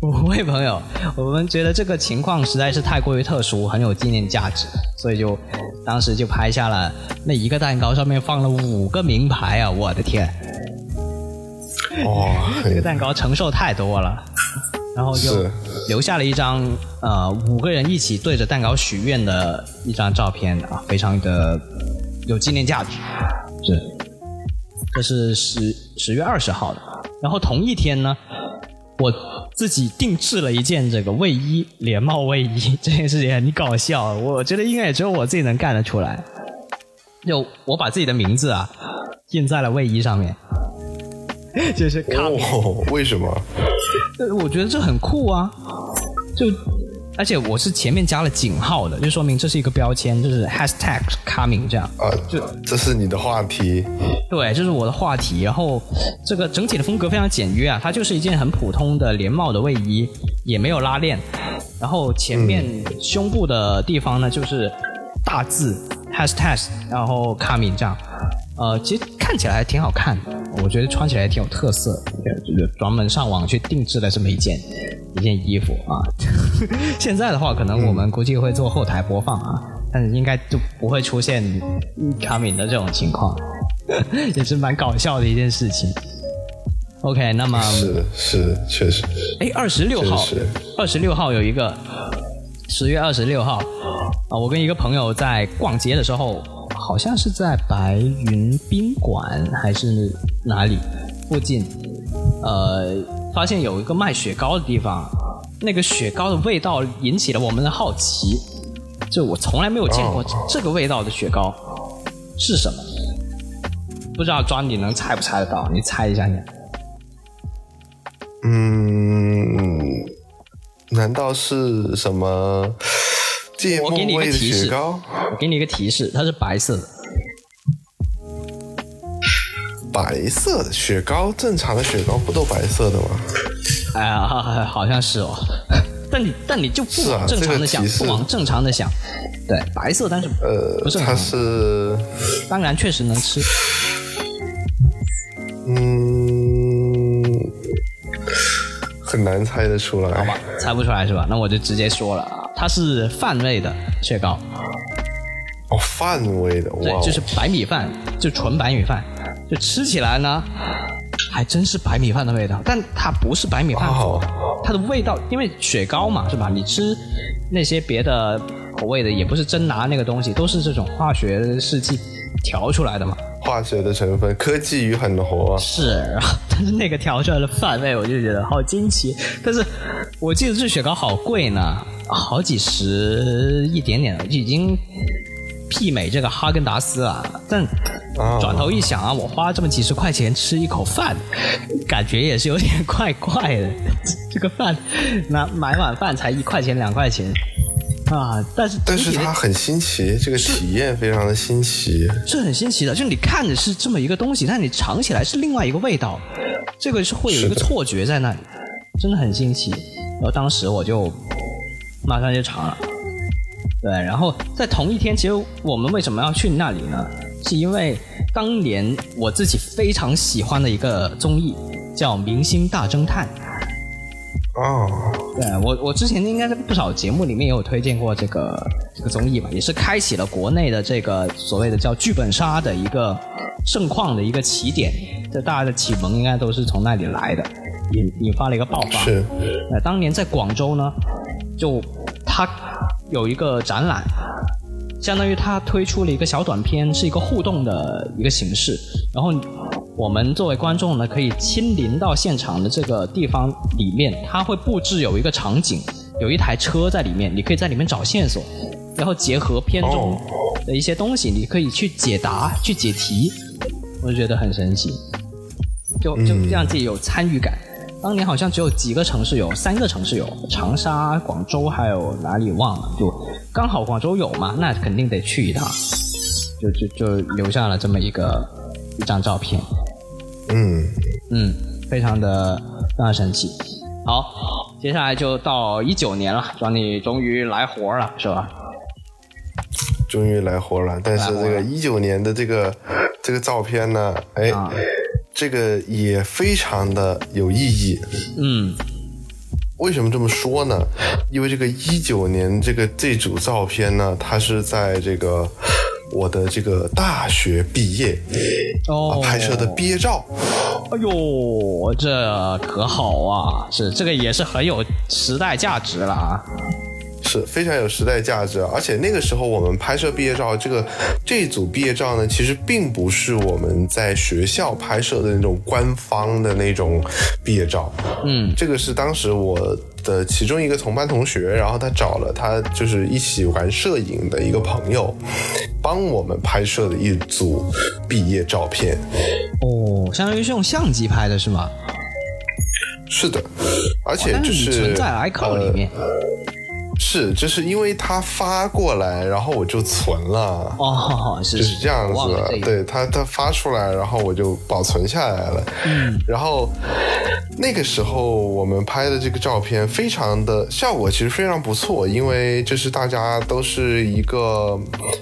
五位朋友。我们觉得这个情况实在是太过于特殊，很有纪念价值，所以就当时就拍下了那一个蛋糕上面放了五个名牌啊！我的天，哇，这个蛋糕承受太多了，然后就留下了一张呃五个人一起对着蛋糕许愿的一张照片啊，非常的有纪念价值。是，这是十十月二十号的，然后同一天呢，我自己定制了一件这个卫衣，连帽卫衣，这件事情很搞笑，我觉得应该也只有我自己能干得出来。就我把自己的名字啊印在了卫衣上面，就是卡米哦，为什么？呃我觉得这很酷啊，就而且我是前面加了井号的，就说明这是一个标签，就是 hashtag coming 这样。啊，就这是你的话题。对，这是我的话题。然后这个整体的风格非常简约啊，它就是一件很普通的连帽的卫衣，也没有拉链。然后前面胸部的地方呢，就是大字 hashtag，然后 coming 这样。呃，其实看起来还挺好看的，我觉得穿起来也挺有特色的，就是专门上网去定制了这么一件一件衣服啊。现在的话，可能我们估计会做后台播放啊，但是应该就不会出现 coming 的这种情况。也是蛮搞笑的一件事情。OK，那么是，是，确实。哎，二十六号二十六号有一个十月二十六号啊，我跟一个朋友在逛街的时候，好像是在白云宾馆还是哪里附近，呃，发现有一个卖雪糕的地方，那个雪糕的味道引起了我们的好奇，就我从来没有见过哦这个味道的雪糕是什么。不知道庄你能猜不猜得到？你猜一下你。嗯，难道是什么芥末我给你一个味的提示雪糕？我给你一个提示，它是白色的。白色的雪糕，正常的雪糕不都白色的吗？哎呀，好像是哦。但你但你就不往正常的想，这个不往正常的想。对，白色，但是呃不，是它。是当然确实能吃。嗯，很难猜得出来。好吧，猜不出来是吧？那我就直接说了啊，它是饭味的雪糕，哦，饭味的，对就是白米饭，就纯白米饭，就吃起来呢，还真是白米饭的味道，但它不是白米饭做的，它的味道，因为雪糕嘛，是吧？你吃那些别的口味的，也不是真拿那个东西，都是这种化学试剂调出来的嘛。化学的成分，科技与狠活啊。是，但是那个调出来的饭味，我就觉得好惊奇。但是我记得这雪糕好贵呢，好几十一点点，就已经媲美这个哈根达斯啊。但啊转头一想啊，我花这么几十块钱吃一口饭，感觉也是有点怪怪的。这个饭那买碗饭才一块钱两块钱啊，但是但是它很新奇，这个体验非常的新奇。是很新奇的，就是你看着是这么一个东西，但你尝起来是另外一个味道，这个是会有一个错觉在那里，真的很新奇。然后当时我就马上就尝了，对，然后在同一天，其实我们为什么要去那里呢？是因为当年我自己非常喜欢的一个综艺叫《明星大侦探》。哦，对我，我之前应该在不少节目里面也有推荐过这个这个综艺吧，也是开启了国内的这个所谓的叫剧本杀的一个盛况的一个起点。这大家的启蒙应该都是从那里来的，引引发了一个爆发。是呃，当年在广州呢，就它有一个展览，相当于他推出了一个小短片，是一个互动的一个形式。然后我们作为观众呢，可以亲临到现场的这个地方里面，他会布置有一个场景，有一台车在里面，你可以在里面找线索，然后结合片中的一些东西，你可以去解答、去解题，我就觉得很神奇，就就让自己有参与感。当年好像只有几个城市有，三个城市有，长沙、广州还有哪里忘了，就刚好广州有嘛，那肯定得去一趟，就就就留下了这么一个一张照片，嗯，嗯，非常的非常神奇。好，接下来就到一九年了，庄你终于来活了，是吧？终于来活了。但是这个一九年的这个这个照片呢，哎，啊这个也非常的有意义。嗯，为什么这么说呢？因为这个一九年这个这组照片呢，它是在这个我的这个大学毕业哦，拍摄的毕业照。哎呦，这可好啊！是这个也是很有时代价值了啊。是非常有时代价值，而且那个时候我们拍摄毕业照，这个这一组毕业照呢，其实并不是我们在学校拍摄的那种官方的那种毕业照，嗯，这个是当时我的其中一个同班同学，然后他找了他就是一起玩摄影的一个朋友，帮我们拍摄的一组毕业照片。哦，相当于是用相机拍的是吗？是的，而且就是是存在 iCloud 里面。是，就是因为他发过来，然后我就存了。哦，是就是这样子对他他发出来，然后我就保存下来了。嗯，然后那个时候我们拍的这个照片，非常的效果其实非常不错，因为就是大家都是一个，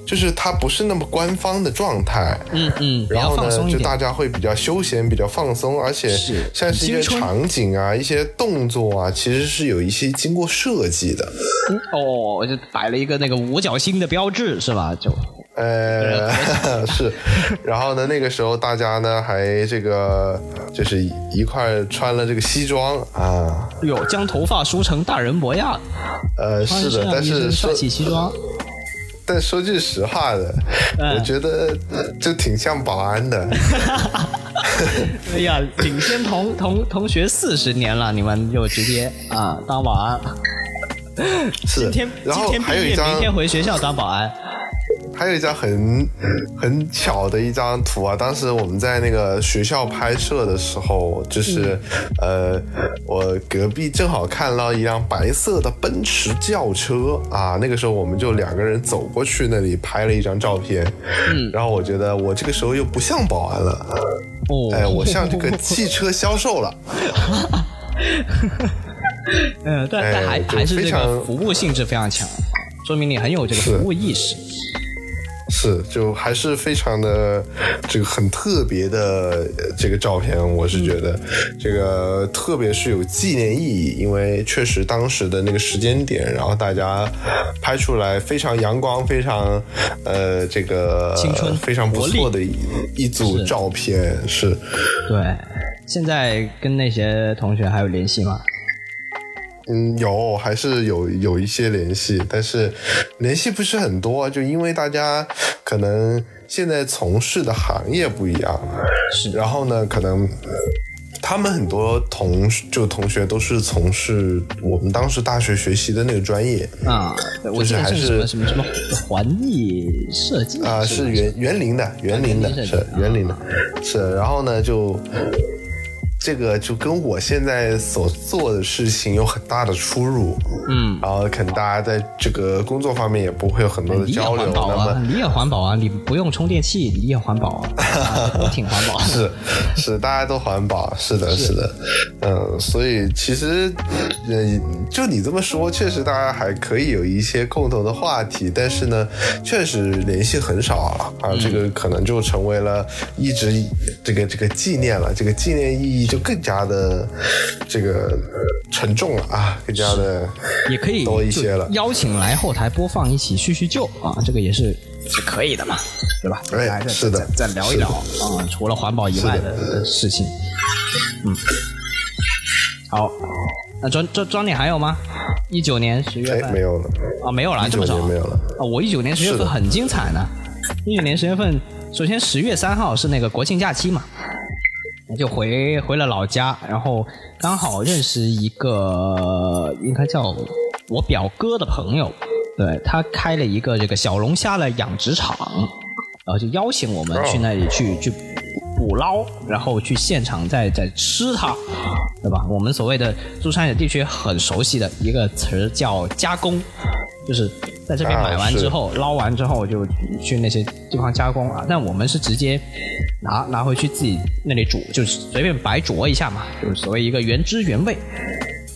就是它不是那么官方的状态。嗯嗯，然后呢。就大家会比较休闲、比较放松，而且像是一些场景啊、一些动作啊，其实是有一些经过设计的。嗯 哦，就摆了一个那个五角星的标志是吧？就呃，是，然后呢，那个时候大家呢还这个就是一块穿了这个西装啊，有将头发梳成大人模样，呃，是的，但是说帅气西装。但说句实话的，嗯我觉得就挺像保安的，哎呀，领先同同同学四十年了，你们就直接啊当保安。是。今天，然后还有一张明天回学校当保安。还有一张很很巧的一张图啊，当时我们在那个学校拍摄的时候，就是、呃，我隔壁正好看到一辆白色的奔驰轿车啊，那个时候我们就两个人走过去那里拍了一张照片，嗯，然后我觉得我这个时候又不像保安了，哦，哎，我像这个汽车销售了，嗯，但哎但还就还是这个非常服务性质非常强，说明你很有这个服务意识。是，就还是非常的这个很特别的呃这个照片，我是觉得这个特别是有纪念意义，因为确实当时的那个时间点，然后大家拍出来非常阳光，非常呃这个青春非常不错的一一组照片，是对，现在跟那些同学还有联系吗？嗯，有还是有有一些联系，但是联系不是很多，就因为大家可能现在从事的行业不一样，是然后呢，可能他们很多同就同学都是从事我们当时大学学习的那个专业啊，就是还是什么什么环艺设计啊、是园园林的，园林的是园林的，是，然后呢就。这个就跟我现在所做的事情有很大的出入，嗯，然后可能大家在这个工作方面也不会有很多的你也交流，环保那么啊，你也环保啊，你不用充电器，你也环保啊，啊都挺环保。是是，大家都环保，是的，是的，嗯，所以其实，呃，就你这么说，确实大家还可以有一些共同的话题，但是呢，确实联系很少啊，啊，这个可能就成为了一直这个这个纪念了，这个纪念意义就更加的这个呃沉重了啊，更加的也可以多一些了邀请来后台播放一起叙叙旧啊，这个也是是可以的嘛，对吧？哎来是的再再聊一聊啊，除了环保以外的的事情。嗯，好，那庄庄庄你还有吗？一九年十月哎，份没有了，啊，没有了，这么少没有了。啊，我一九年十月份很精彩呢。一九年十月份，首先十月三号是那个国庆假期嘛，我就回回了老家，然后刚好认识一个应该叫我表哥的朋友，对他开了一个这个小龙虾的养殖场，然后就邀请我们去那里去去捕捞，然后去现场再再吃它，对吧？我们所谓的珠三角地区很熟悉的一个词叫加工，就是在这边啊买完之后、捞完之后就去那些地方加工啊。但我们是直接拿拿回去自己那里煮，就是随便白灼一下嘛，就是所谓一个原汁原味。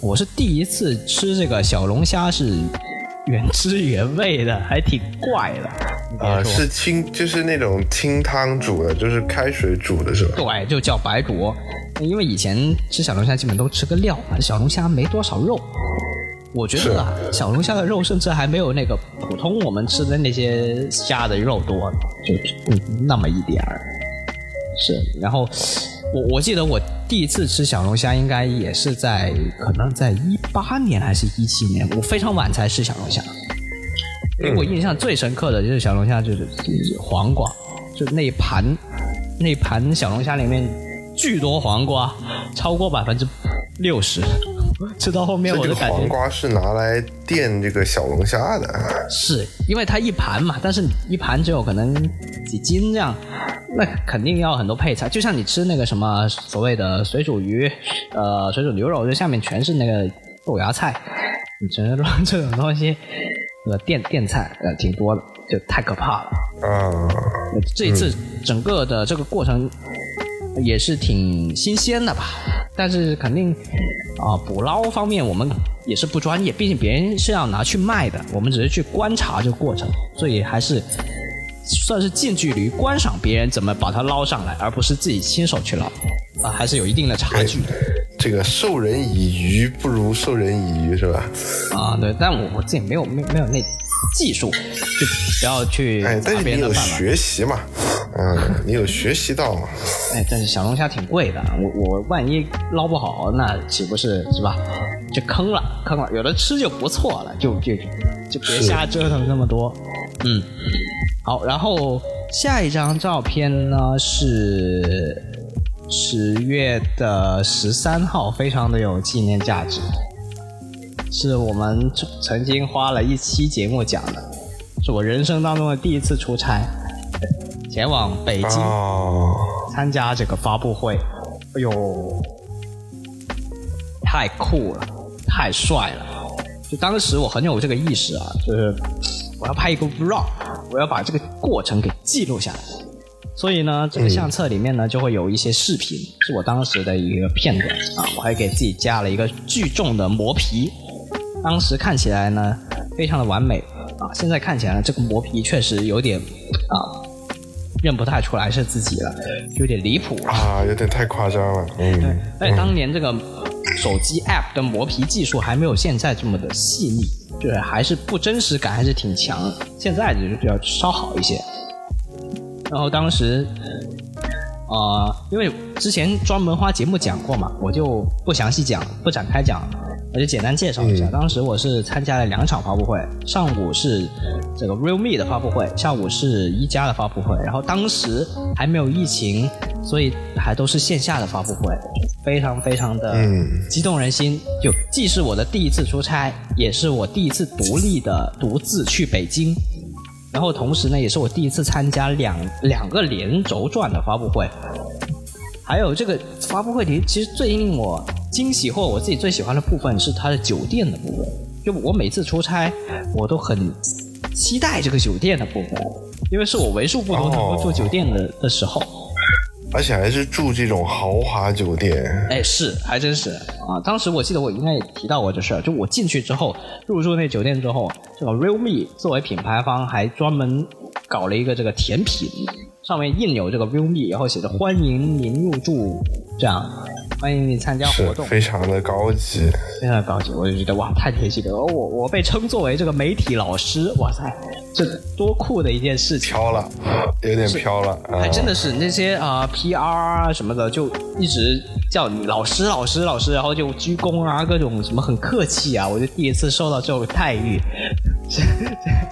我是第一次吃这个小龙虾是原汁原味的，还挺怪的。啊，说是清，就是那种清汤煮的，就是开水煮的是吧？对，就叫白灼。因为以前吃小龙虾基本都吃个料，小龙虾没多少肉。我觉得啊，小龙虾的肉甚至还没有那个普通我们吃的那些虾的肉多，就嗯那么一点儿。是，然后我我记得我第一次吃小龙虾，应该也是在可能在一八年还是一七年，我非常晚才吃小龙虾。给我印象最深刻的就是小龙虾，就是就是黄瓜，就那一盘那一盘小龙虾里面巨多黄瓜，超过百分之六十。吃到后面我就感觉黄瓜是拿来垫这个小龙虾的，是因为它一盘嘛，但是一盘只有可能几斤这样，那肯定要很多配菜。就像你吃那个什么所谓的水煮鱼，呃，水煮牛肉，这下面全是那个豆芽菜，你只能说这种东西，呃，垫垫菜呃挺多的，就太可怕了。啊，这一次整个的这个过程也是挺新鲜的吧，但是肯定啊、捕捞方面我们也是不专业，毕竟别人是要拿去卖的，我们只是去观察这个过程，所以还是算是近距离观赏别人怎么把它捞上来，而不是自己亲手去捞啊，还是有一定的差距的。这个授人以鱼不如授人以渔是吧？啊，对，但我我自己没有没没有那技术，就不要去哎，但砸是你有别人的饭碗。学习嘛，嗯，你有学习到吗？哎，但是小龙虾挺贵的，我我万一捞不好，那岂不是是吧？就坑了，坑了。有的吃就不错了，就就就别瞎折腾那么多。嗯，好，然后下一张照片呢是十月的十三号，非常的有纪念价值，是我们曾经花了一期节目讲的，是我人生当中的第一次出差，前往北京。哦，参加这个发布会，哎呦，太酷了，太帅了！就当时我很有这个意识啊，就是我要拍一个 vlog，我要把这个过程给记录下来。所以呢，这个相册里面呢就会有一些视频，是我当时的一个片段啊，我还给自己加了一个巨重的磨皮，当时看起来呢非常的完美啊，现在看起来呢这个磨皮确实有点啊认不太出来是自己了，有点离谱啊。啊，有点太夸张了，嗯，对而且当年这个手机 App 的磨皮技术还没有现在这么的细腻，就是还是不真实感还是挺强。现在就是比较稍好一些。然后当时，呃，因为之前专门花节目讲过嘛，我就不详细讲，不展开讲，我就简单介绍一下。当时我是参加了两场发布会，上午是这个 Realme 的发布会，下午是一加的发布会。然后当时还没有疫情，所以还都是线下的发布会，非常非常的嗯激动人心。就既是我的第一次出差，也是我第一次独立的独自去北京。然后同时呢，也是我第一次参加两两个连轴转的发布会。还有这个发布会里，其实最令我惊喜或我自己最喜欢的部分是它的酒店的部分。就我每次出差，我都很期待这个酒店的部分，因为是我为数不多能够住酒店的、的时候。而且还是住这种豪华酒店，哎，是，还真是啊！当时我记得我应该也提到过这事儿，就我进去之后，入住那酒店之后，这个 Realme 作为品牌方还专门搞了一个这个甜品，上面印有这个 Realme，然后写着欢迎您入住，这样欢迎你参加活动，非常的高级。非常高级，我就觉得哇，太贴心了。我我被称作为这个媒体老师，哇塞，这多酷的一件事情！飘了，有点飘了啊！还真的是那些啊、PR 啊什么的，就一直叫你老师老师老师，然后就鞠躬啊，各种什么很客气啊，我就第一次受到这种待遇，真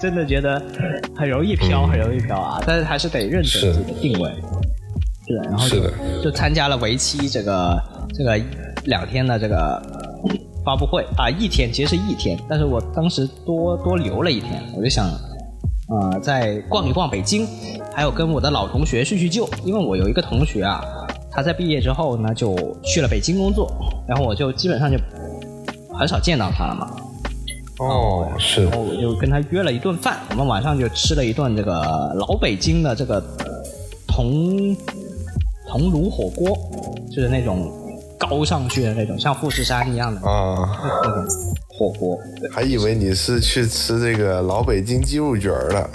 真的觉得很容易飘，很容易飘啊，但是还是得认准自己的定位。是的，然后就就参加了为期这个这个两天的这个发布会啊，一天其实是一天，但是我当时多多留了一天，我就想啊、再逛一逛北京，还有跟我的老同学叙叙旧，因为我有一个同学啊，他在毕业之后呢就去了北京工作，然后我就基本上就很少见到他了嘛，哦，是。然后我就跟他约了一顿饭，我们晚上就吃了一顿这个老北京的这个铜铜炉火锅，就是那种高上去的那种，像富士山一样的啊，那种火锅。还以为你是去吃这个老北京鸡肉卷儿了。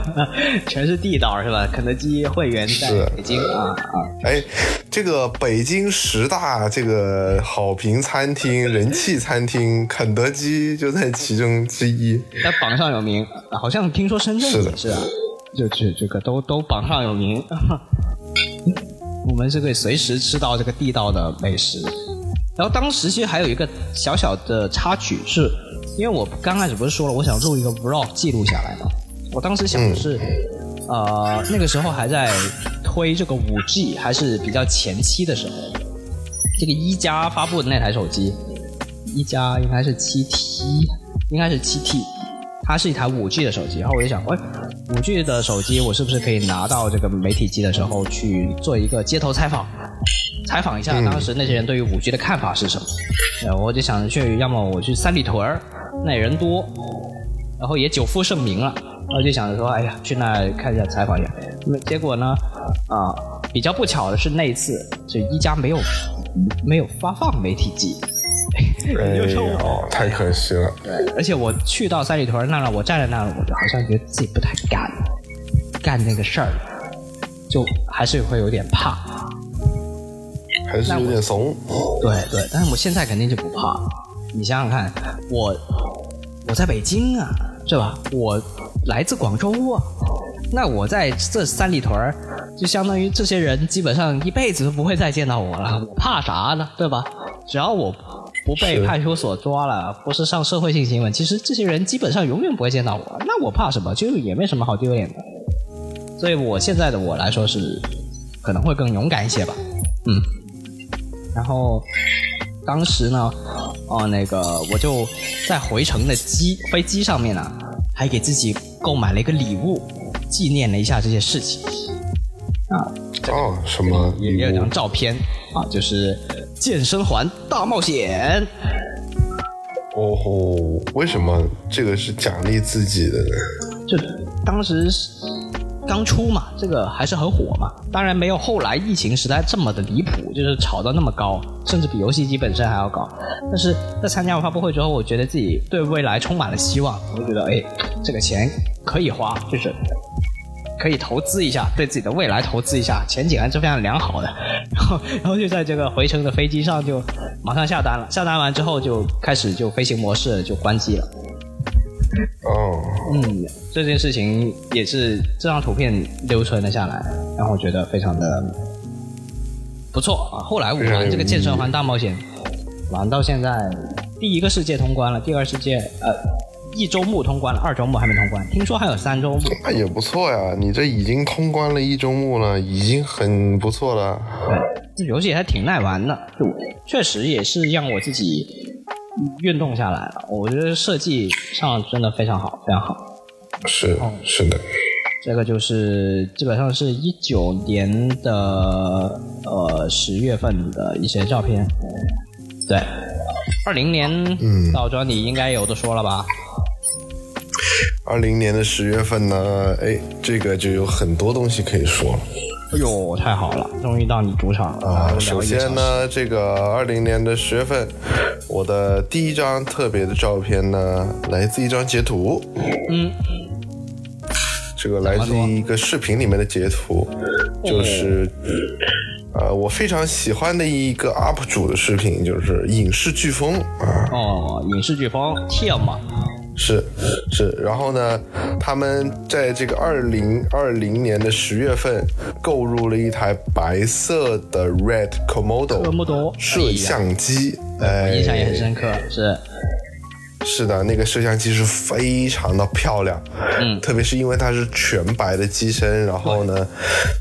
全是地道是吧？肯德基会员在北京啊啊，哎，这个北京十大这个好评餐厅、人气餐厅，肯德基就在其中之一。在榜上有名，好像听说深圳也是啊，就这这个都都榜上有名。我们是可以随时吃到这个地道的美食。然后当时其实还有一个小小的插曲是，因为我刚开始不是说了我想录一个 vlog 记录下来嘛，我当时想的是，呃，那个时候还在推这个五 G，还是比较前期的时候，这个一加发布的那台手机，一加应该是七 T，应该是七 T，它是一台五 G 的手机。然后我就想，喂，五 G 的手机我是不是可以拿到这个媒体机的时候去做一个街头采访，采访一下当时那些人对于五 G 的看法是什么？呃，我就想去，要么我去三里屯儿，那人多，然后也久负盛名了。然后就想着说，哎呀，去那看一下采访一下。那结果呢，啊、比较不巧的是那一次，这一加没有没有发放媒体机。哎呦，太可惜了。对，而且我去到三里屯那了，我站在那儿，我就好像觉得自己不太敢干那个事儿，就还是会有点怕。还是有点怂。对对，但是我现在肯定就不怕了。你想想看，我我在北京啊，是吧？我来自广州啊，那我在这三里屯儿，就相当于这些人基本上一辈子都不会再见到我了，我怕啥呢？对吧？只要我不被派出所抓了，不是上社会性新闻，其实这些人基本上永远不会见到我，那我怕什么？就也没什么好丢脸的。所以我现在的我来说是可能会更勇敢一些吧，嗯。然后当时呢，哦，那个我就在回程的机飞机上面呢，还给自己购买了一个礼物，纪念了一下这些事情。啊，哦，什么也有张？照片啊，就是健身环大冒险。哦吼，为什么这个是奖励自己的呢？就当时刚出嘛，这个还是很火嘛。当然没有后来疫情时代这么的离谱，就是炒到那么高，甚至比游戏机本身还要高。但是在参加完发布会之后，我觉得自己对未来充满了希望。我就觉得，哎，这个钱可以花，就是可以投资一下，对自己的未来投资一下，前景还是非常良好的。然后，然后就在这个回程的飞机上就马上下单了，下单完之后就开始就飞行模式就关机了。哦，嗯，这件事情也是这张图片留存了下来，然后我觉得非常的不错啊。后来我玩这个健身环大冒险，玩到现在第一个世界通关了，第二世界呃一周目通关了，二周目还没通关，听说还有三周目。那也不错呀，你这已经通关了一周目了，已经很不错了。对，这游戏还挺耐玩的，就确实也是让我自己运动下来了。我觉得设计上真的非常好，非常好。是是的，这个就是基本上是一九年的呃十月份的一些照片，对，二零年嗯到专你应该有的说了吧？二零年的十月份呢，哎，这个就有很多东西可以说了哎呦，太好了，终于到你主场了啊。首先呢，这个二零年的十月份，我的第一张特别的照片呢，来自一张截图。嗯，这个来自于一个视频里面的截图，就是呃，我非常喜欢的一个 UP 主的视频，就是影视飓风啊。哦，影视飓风 Team 嘛，是是，然后呢，他们在这个二零二零年的十月份购入了一台白色的 Red Komodo 摄像机，哎，印象也很深刻，是是的，那个摄像机是非常的漂亮，嗯特别是因为它是全白的机身，然后呢，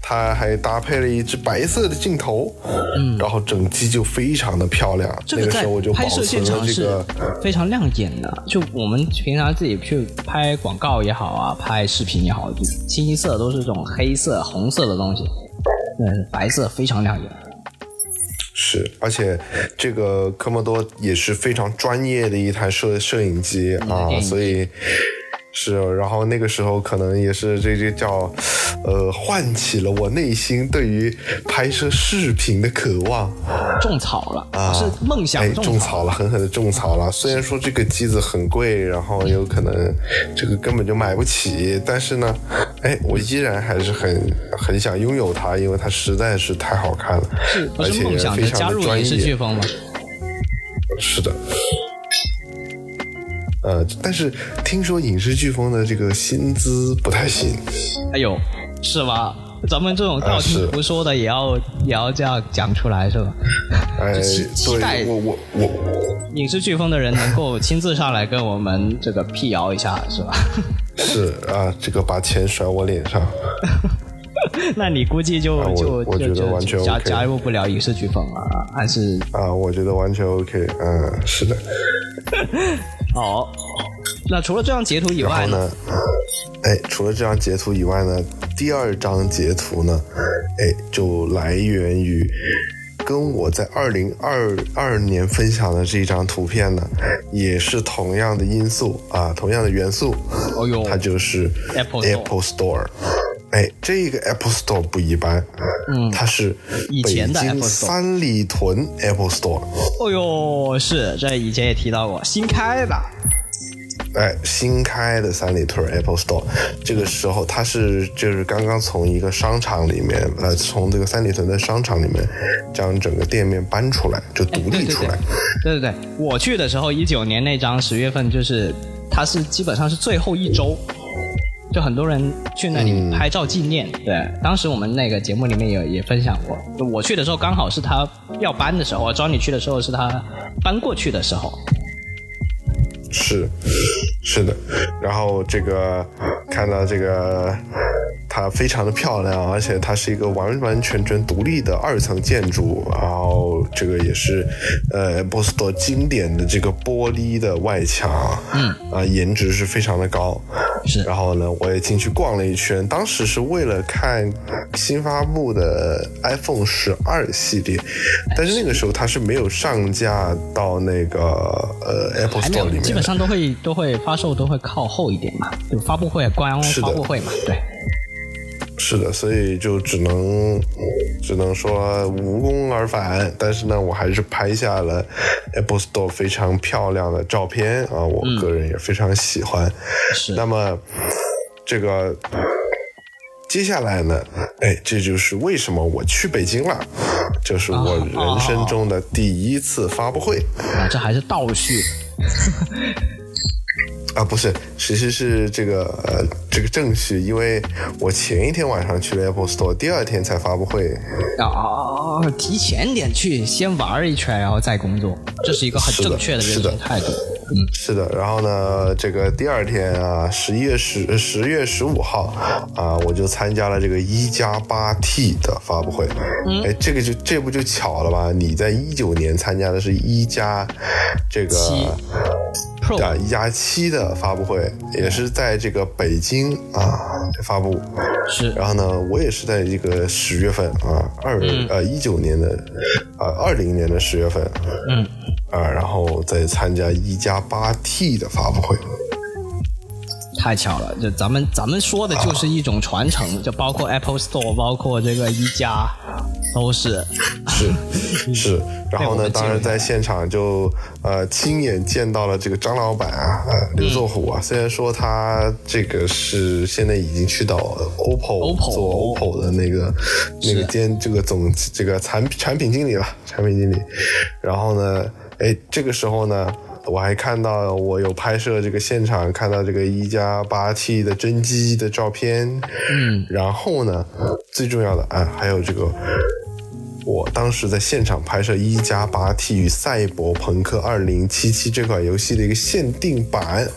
它还搭配了一只白色的镜头，嗯，然后整机就非常的漂亮。这个那个时候我就保拍摄存了现场是这个，非常亮眼的。就我们平常自己去拍广告也好啊，拍视频也好，就清一色都是这种黑色、红色的东西，嗯，白色非常亮眼。是，而且这个科莫多也是非常专业的一台摄摄影机啊所以是，然后那个时候可能也是这这叫，呃，唤起了我内心对于拍摄视频的渴望。种草了，啊，是梦想哎，种种草了，狠狠的种草了。虽然说这个机子很贵，然后有可能这个根本就买不起，但是呢，哎，我依然还是很很想拥有它，因为它实在是太好看了，是而且是非常的专入影视飓业。风吗？是的。呃，但是听说影视飓风的这个薪资不太行，哎呦，是吗？咱们这种道听途说的也要也要这样讲出来是吧？哎，期期待对我我我影视飓风的人能够亲自上来跟我们这个辟谣一下是吧？是啊，这个把钱甩我脸上，那你估计就、啊就我觉得完全加 OK 加入不了影视飓风了，还是啊，我觉得完全 OK，嗯，是的。好。那除了这张截图以外呢，哎，除了这张截图以外呢，第二张截图呢，哎，就来源于跟我在二零二二年分享的这一张图片呢，也是同样的因素啊，同样的元素，哦呦。它就是 Apple Apple Store。哎，这个 Apple Store 不一般，嗯，它是以前的 Apple Store 三里屯 Apple Store。哦呦，是这以前也提到过，新开的，哎，新开的三里屯 Apple Store，这个时候它是就是刚刚从一个商场里面，呃，从这个三里屯的商场里面将整个店面搬出来，就独立出来。对对对，我去的时候，一九年那张十月份就是，它是基本上是最后一周，就很多人去那里拍照纪念。对，当时我们那个节目里面也也分享过，就我去的时候刚好是他要搬的时候，找你去的时候是他搬过去的时候。是，是的。然后这个看到这个，它非常的漂亮，而且它是一个完完全全独立的二层建筑。然后这个也是呃 Apple Store 经典的这个玻璃的外墙，嗯，啊，颜值是非常的高。是然后呢，我也进去逛了一圈，当时是为了看新发布的 iPhone 十二系列，但是那个时候它是没有上架到那个呃 Apple Store 里有，面的。基本上都会都会发售都会靠后一点嘛，就发布会官方发布会嘛，对。是的，所以就只能只能说无功而返。但是呢，我还是拍下了 Apple Store 非常漂亮的照片啊，我个人也非常喜欢。是那么这个接下来呢，哎，这就是为什么我去北京了，这是我人生中的第一次发布会。啊，这还是倒叙。啊，不是，其实是这个呃，这个正序，因为我前一天晚上去了 Apple Store，第二天才发布会。啊，提前点去，先玩一圈，然后再工作，这是一个很正确的人是的生态度。是的，然后呢，这个第二天啊，十一月十十月十五号啊，我就参加了这个一加八 T 的发布会。嗯哎，这个就这不就巧了吧？你在一九年参加的是一加这个啊一加七的发布会，也是在这个北京啊发布。是然后呢，我也是在这个十月份啊，二、呃一九年的啊二零年的十月份，嗯，啊，然后再参加一加八 T 的发布会。太巧了，就咱们咱们说的就是一种传承，就包括 Apple Store，包括这个一加，都是。是 是，然后呢，当然在现场就呃亲眼见到了这个张老板啊，呃刘作虎啊，虽然说他这个是现在已经去到 OPPO, OPPO 做 OPPO 的那个那个兼这个总这个产产品经理了，产品经理，然后呢，哎，这个时候呢。我还看到我有拍摄这个现场，看到这个一加八 T 的真机的照片，嗯，然后呢，最重要的啊，还有这个我当时在现场拍摄一加八 T 与赛博朋克二零七七这款游戏的一个限定版，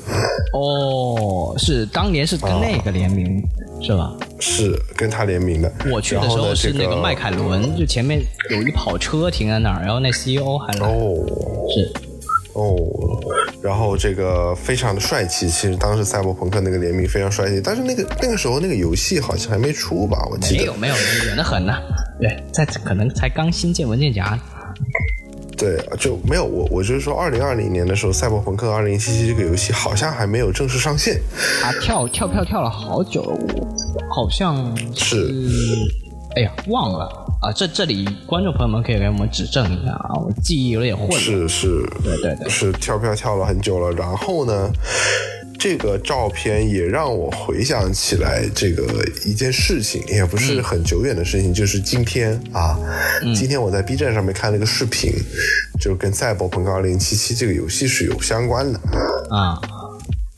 哦，是当年是跟那个联名、是吧？是跟他联名的。我去的时候是那个迈凯伦，就前面有一跑车停在那儿，然后那 CEO 还来，哦。是。哦，然后这个非常的帅气。其实当时赛博朋克那个联名非常帅气，但是那个那个时候那个游戏好像还没出吧？我记得没有没有远的很呢，对，在可能才刚新建文件夹，对，就没有我我就是说，二零二零年的时候，赛博朋克二零七七这个游戏好像还没有正式上线。啊跳跳票跳了好久了，我好像是哎呀忘了啊，这这里观众朋友们可以给我们指正一下啊，我记忆有点混了，是是，对对对。是跳票跳了很久了。然后呢，这个照片也让我回想起来这个一件事情，也不是很久远的事情，就是今天啊，今天我在 B 站上面看了个视频，就跟《赛博朋克2077》这个游戏是有相关的。啊，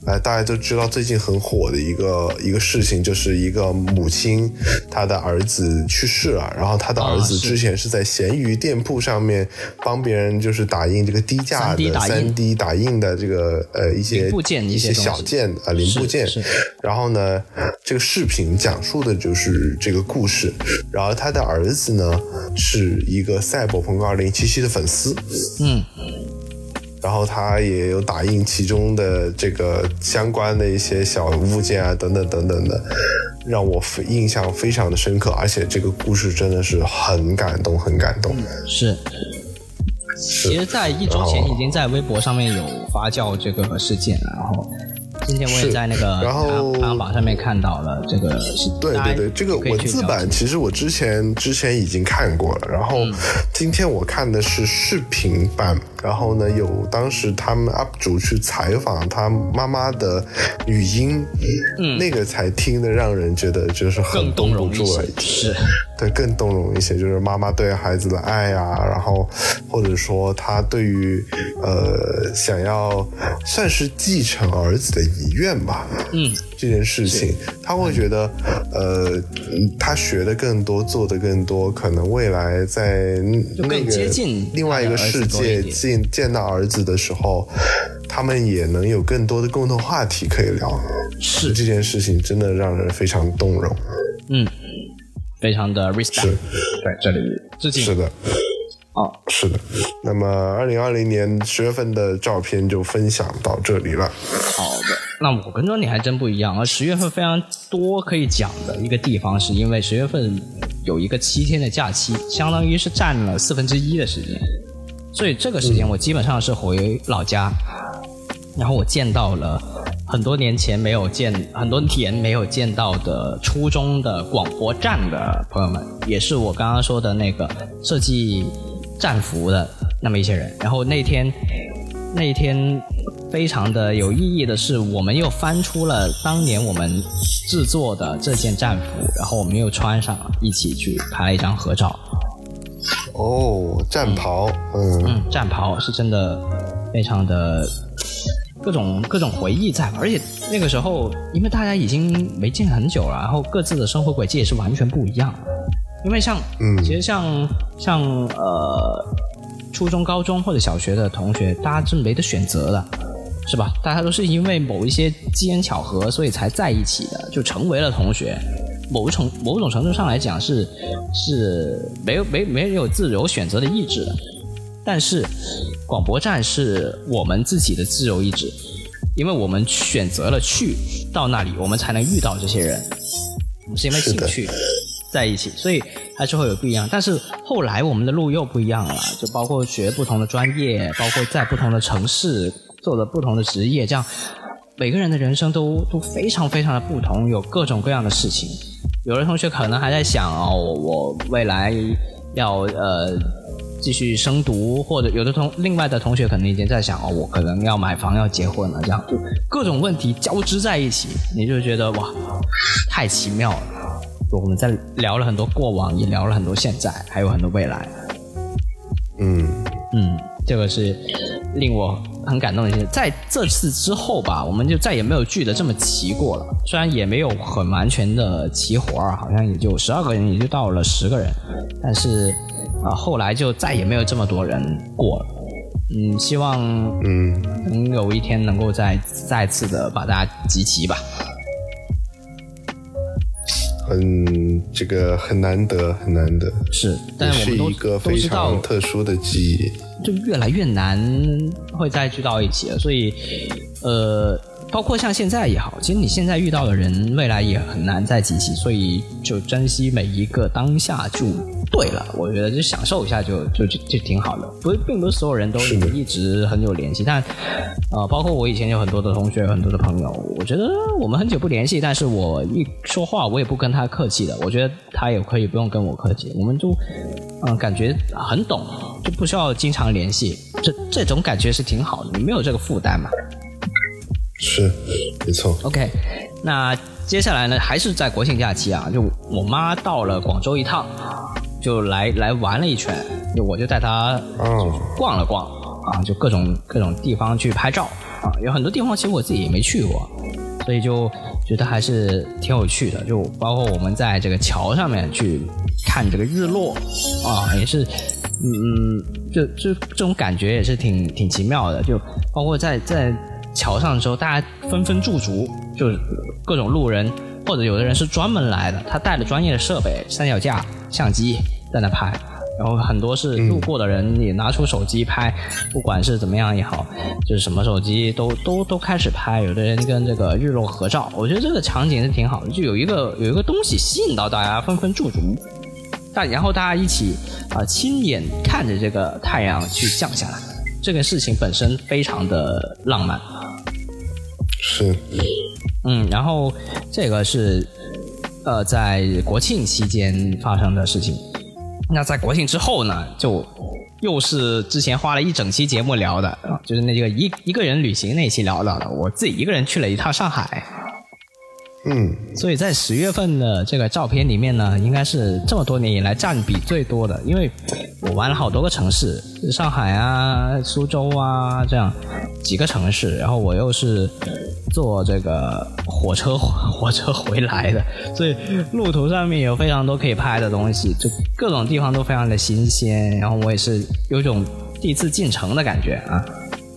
呃，大家都知道最近很火的一个一个事情，就是一个母亲她的儿子去世了，然后她的儿子之前是在闲鱼店铺上面帮别人就是打印这个低价的三 D 打印的这个呃一些零部件一些小件啊零部件然后呢，这个视频讲述的就是这个故事，然后他的儿子呢是一个赛博朋克二零七七的粉丝，嗯，然后他也有打印其中的这个相关的一些小物件啊，等等等等的，让我非印象非常的深刻，而且这个故事真的是很感动，很感动。是。其实，在一周前已经在微博上面有发酵这个事件了，然后今天我也在那个然后排行榜上面看到了这个事。对对对，这个文字版其实我之前之前已经看过了，然后嗯今天我看的是视频版，然后呢有当时他们 UP 主去采访他妈妈的语音，嗯，那个才听得让人觉得就是很更动绷不容是。对，更动容一些，就是妈妈对孩子的爱啊，然后或者说她对于呃想要算是继承儿子的遗愿吧，嗯，这件事情，他会觉得呃，嗯他学的更多，做的更多，可能未来在那个接近另外一个世界见见到儿子的时候，他们也能有更多的共同话题可以聊。是这件事情真的让人非常动容。嗯，非常的 respect，是对这里致敬。是的。哦，是的，那么二零二零年十月份的照片就分享到这里了。好的，那我跟着你还真不一样，而十月份非常多可以讲的一个地方，是因为十月份有一个七天的假期，相当于是占了四分之一的时间，所以这个时间我基本上是回老家，然后我见到了很多年前没有见、很多年没有见到的初中的广播站的朋友们，也是我刚刚说的那个设计战服的那么一些人。然后那天那一天非常的有意义的是，我们又翻出了当年我们制作的这件战服，然后我们又穿上，一起去拍了一张合照。哦，战袍，嗯，嗯，战袍是真的非常的各种各种回忆在，而且那个时候因为大家已经没见很久了，然后各自的生活轨迹也是完全不一样。因为像，嗯。其实像像呃初中、高中或者小学的同学，大家是没得选择的，是吧？大家都是因为某一些机缘巧合，所以才在一起的，就成为了同学。某种某种程度上来讲是是没有没没有自由选择的意志的，但是广播站是我们自己的自由意志，因为我们选择了去到那里，我们才能遇到这些人。我们是因为兴趣在一起，所以还是会有不一样。但是后来我们的路又不一样了，就包括学不同的专业，包括在不同的城市做了不同的职业，这样每个人的人生都都非常非常的不同，有各种各样的事情。有的同学可能还在想哦，我我未来要呃继续升读，或者有的同另外的同学可能已经在想哦，我可能要买房要结婚了，这样就各种问题交织在一起，你就觉得哇，太奇妙了。我们在聊了很多过往，也聊了很多现在，还有很多未来。嗯嗯，这个是令我很感动的一件。在这次之后吧，我们就再也没有聚的这么齐过了。虽然也没有很完全的齐活儿，好像也就十二个人，也就到了十个人，但是啊，后来就再也没有这么多人过了。嗯，希望嗯，能有一天能够再再次的把大家集齐吧。很这个很难得，很难得，是，但是我们都一个非常特殊的记忆。就越来越难会再聚到一起了，所以，呃，包括像现在也好，其实你现在遇到的人，未来也很难再集齐，所以就珍惜每一个当下就对了。我觉得就享受一下就就就挺好的，不是，并不是所有人都一直很有联系，但呃，包括我以前有很多的同学，有很多的朋友，我觉得我们很久不联系，但是我一说话我也不跟他客气的，我觉得他也可以不用跟我客气，我们就嗯、感觉很懂，就不需要经常联系，这这种感觉是挺好的，你没有这个负担嘛。是，没错。OK，那接下来呢，还是在国庆假期啊，就我妈到了广州一趟，就来来玩了一圈，就我就带她哦，逛了逛啊，就各种各种地方去拍照啊，有很多地方其实我自己也没去过，所以就觉得还是挺有趣的。就包括我们在这个桥上面去看这个日落啊，也是，嗯，就就这种感觉也是挺挺奇妙的。就包括在在桥上的时候，大家纷纷驻足，就各种路人或者有的人是专门来的，他带了专业的设备，三脚架、相机在那拍。然后很多是路过的人也拿出手机拍，不管是怎么样也好，就是什么手机都 都都开始拍。有的人跟这个日落合照，我觉得这个场景是挺好的，就有一个有一个东西吸引到大家纷纷驻足，大然后大家一起啊、亲眼看着这个太阳去降下来，这个事情本身非常的浪漫。是，嗯，然后这个是呃在国庆期间发生的事情。那在国庆之后呢，就又是之前花了一整期节目聊的，啊就是那个一一个人旅行那期聊到的，我自己一个人去了一趟上海。嗯，所以在十月份的这个照片里面呢，应该是这么多年以来占比最多的，因为我玩了好多个城市，上海啊、苏州啊这样几个城市，然后我又是坐这个火车 火车回来的，所以路途上面有非常多可以拍的东西，就各种地方都非常的新鲜，然后我也是有种第一次进城的感觉啊，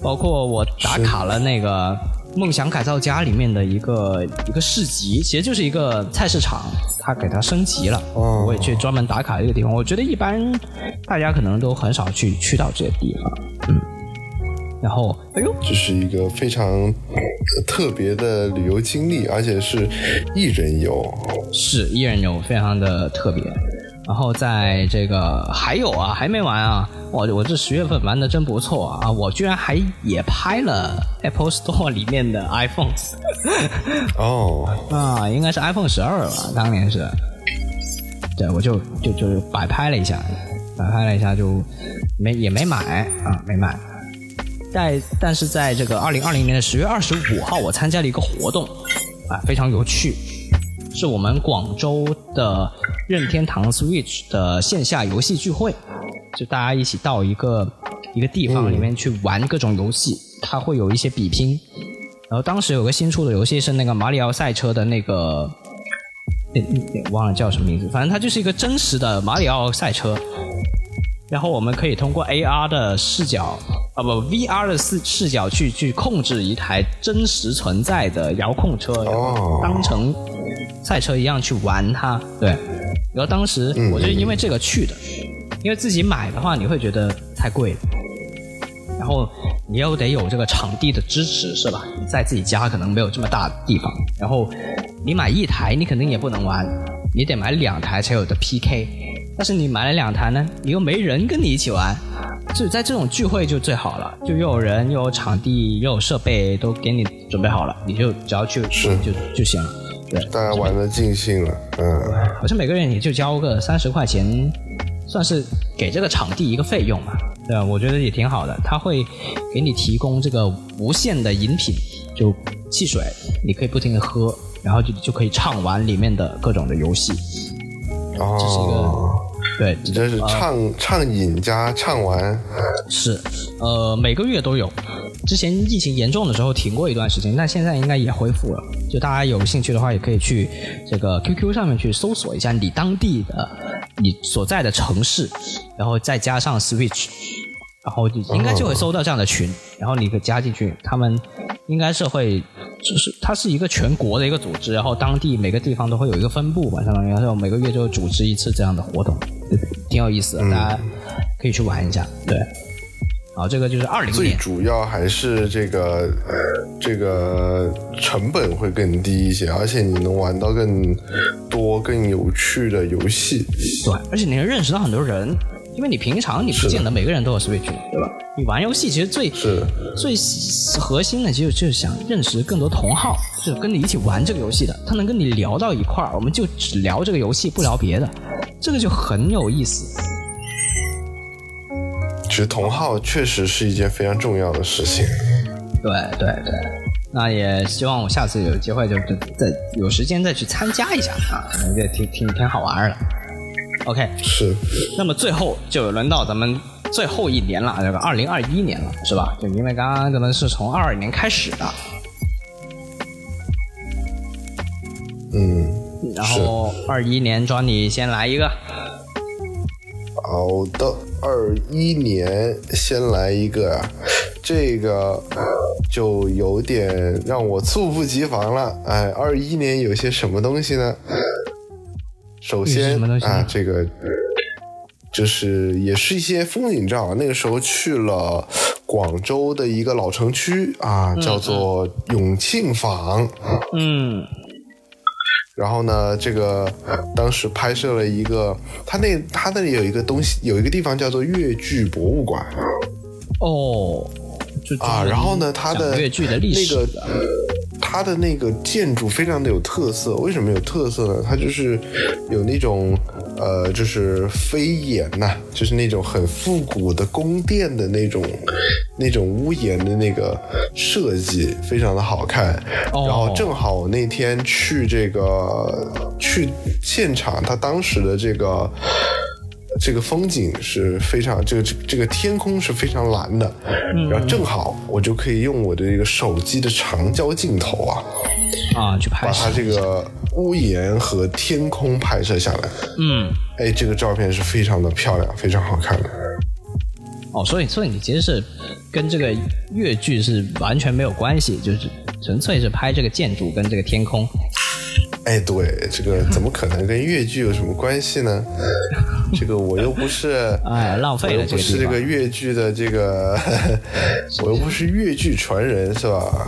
包括我打卡了那个。梦想改造家里面的一个一个市集，其实就是一个菜市场，它给它升级了。哦我也去专门打卡这个地方。我觉得一般大家可能都很少去去到这些地方。嗯，然后哎呦，这是一个非常呃特别的旅游经历，而且是一人游。是一人游，非常的特别。然后在这个还有啊，还没完啊！我我这十月份玩的真不错啊！我居然还也拍了 Apple Store 里面的 iPhone 哦，啊，应该是 iPhone 十二吧，当年是。对，我就就就摆拍了一下，摆拍了一下就没也没买啊，没买。在但是在这个二零二零年的十月二十五号，我参加了一个活动啊，非常有趣，是我们广州的任天堂 Switch 的线下游戏聚会，就大家一起到一个一个地方里面去玩各种游戏，它会有一些比拼。然后当时有个新出的游戏是那个马里奥赛车的那个，忘了叫什么名字，反正它就是一个真实的马里奥赛车。然后我们可以通过 AR 的视角，啊不 VR 的视视角去去控制一台真实存在的遥控车，然后当成赛车一样去玩它。对，然后当时我就因为这个去的，因为自己买的话你会觉得太贵了。然后你又得有这个场地的支持，是吧？你在自己家可能没有这么大的地方，然后你买一台，你肯定也不能玩，你得买两台才有的 PK。但是你买了两台呢，你又没人跟你一起玩，就在这种聚会就最好了，就又有人又有场地又有设备都给你准备好了，你就只要去是就就行了。对，大家玩的尽兴了，嗯，好像每个月也就交个三十块钱算是给这个场地一个费用嘛，对吧？我觉得也挺好的，他会给你提供这个无限的饮品，就汽水，你可以不停的喝，然后就就可以畅玩里面的各种的游戏。哦，这是一个对，你这是畅畅饮加畅玩，是，呃，每个月都有。之前疫情严重的时候停过一段时间，但现在应该也恢复了。就大家有兴趣的话，也可以去这个 QQ 上面去搜索一下你当地的你所在的城市，然后再加上 Switch，然后就应该就会搜到这样的群，然后你可以加进去，他们应该是会，就是它是一个全国的一个组织，然后当地每个地方都会有一个分部吧，相当于，然后每个月就组织一次这样的活动，挺有意思的，大家可以去玩一下，对。好，这个就是二零最，主要还是这个这个成本会更低一些，而且你能玩到更多更有趣的游戏。对，而且你能认识到很多人，因为你平常你不见得每个人都有 Switch，对吧？你玩游戏其实最是最核心的，其实就是想认识更多同好，就是跟你一起玩这个游戏的，他能跟你聊到一块儿，我们就只聊这个游戏，不聊别的，这个就很有意思。其实同号确实是一件非常重要的事情。对对对，那也希望我下次有机会就就再有时间再去参加一下啊，也挺挺挺好玩的。OK，是，那么最后就轮到咱们最后一年了，这个二零二一年了，是吧？就因为刚刚咱们是从二二年开始的，嗯，然后二一年庄你先来一个，好的，二一年先来一个啊，这个就有点让我猝不及防了。哎，二一年有些什么东西呢？首先啊，这个就是也是一些风景照。那个时候去了广州的一个老城区啊，叫做永庆坊。嗯然后呢，这个当时拍摄了一个，他那他那里有一个东西，有一个地方叫做越剧博物馆哦，就啊。然后呢，它的越剧的历史那个它的那个建筑非常的有特色。为什么有特色呢？它就是有那种呃，就是飞檐呐、就是那种很复古的宫殿的那种那种屋檐的那个设计，非常的好看。哦然后正好我那天去这个去现场，他当时的这个。这个风景是非常，这个这这个天空是非常蓝的，然后正好我就可以用我的这个手机的长焦镜头啊，啊，去拍摄把它，这个屋檐和天空拍摄下来。嗯，哎，这个照片是非常的漂亮，非常好看的。哦，所以所以你其实是跟这个越剧是完全没有关系，就是纯粹是拍这个建筑跟这个天空。哎，对，这个怎么可能跟越剧有什么关系呢？这个我又不是，哎，浪费了又不是这个。这个粤剧的这个，我又不是越剧传人，是吧？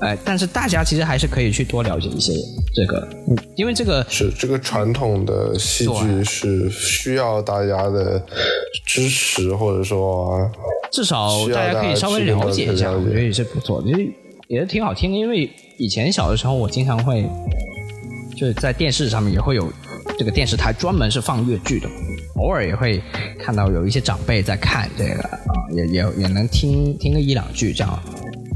哎，但是大家其实还是可以去多了解一些这个，嗯因为这个是这个传统的戏剧是需要大家的支持，或者说至少大家可以稍微了解一下，我觉得也是不错其实也是也挺好听的。因为以前小的时候，我经常会就是在电视上面也会有这个电视台专门是放粤剧的，偶尔也会看到有一些长辈在看这个啊，也也也能听听个一两句这样。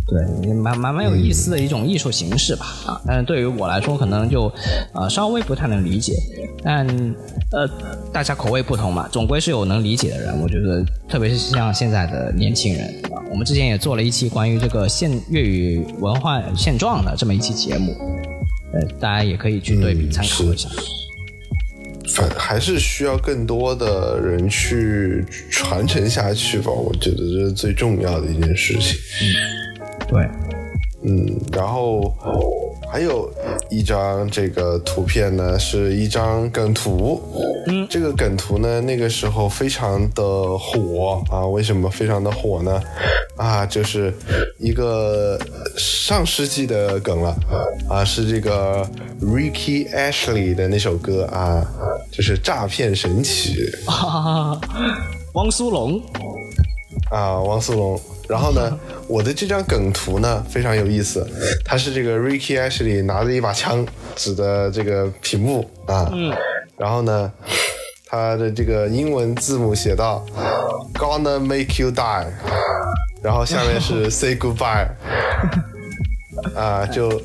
对，蛮蛮蛮有意思的一种艺术形式吧，啊，但是对于我来说，可能就呃稍微不太能理解，但呃大家口味不同嘛，总归是有能理解的人。我觉得，特别是像现在的年轻人，啊，我们之前也做了一期关于这个现粤语文化现状的这么一期节目，呃，大家也可以去对比参考一下。反还是需要更多的人去传承下去吧。我觉得这是最重要的一件事情。嗯对，嗯，然后还有一张这个图片呢，是一张梗图。嗯，这个梗图呢，那个时候非常的火啊。为什么非常的火呢？啊，就是一个上世纪的梗了啊，是这个 Ricky Ashley 的那首歌啊，就是诈骗神曲。啊，汪苏泷，啊，汪苏泷。然后呢，我的这张梗图呢非常有意思，它是这个 Ricky Ashley 拿着一把枪指着这个屏幕啊，然后呢，它的这个英文字母写到 “gonna make you die”，然后下面是 “say goodbye”，啊，就。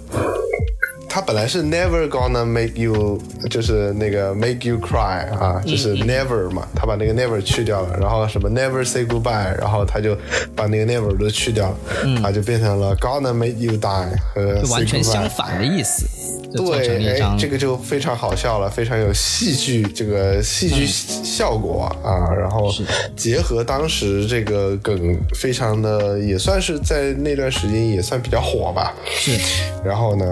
它本来是 never gonna make you，就是那个 make you cry 啊，就是 never 嘛，他把那个 never 去掉了，然后什么 never say goodbye，然后他就把那个 never 都去掉了，啊，就变成了 gonna make you die 和完全相反的意思。对，哎，这个就非常好笑了，非常有戏剧这个戏剧效果啊，然后结合当时这个梗，非常的也算是在那段时间也算比较火吧。是，然后呢？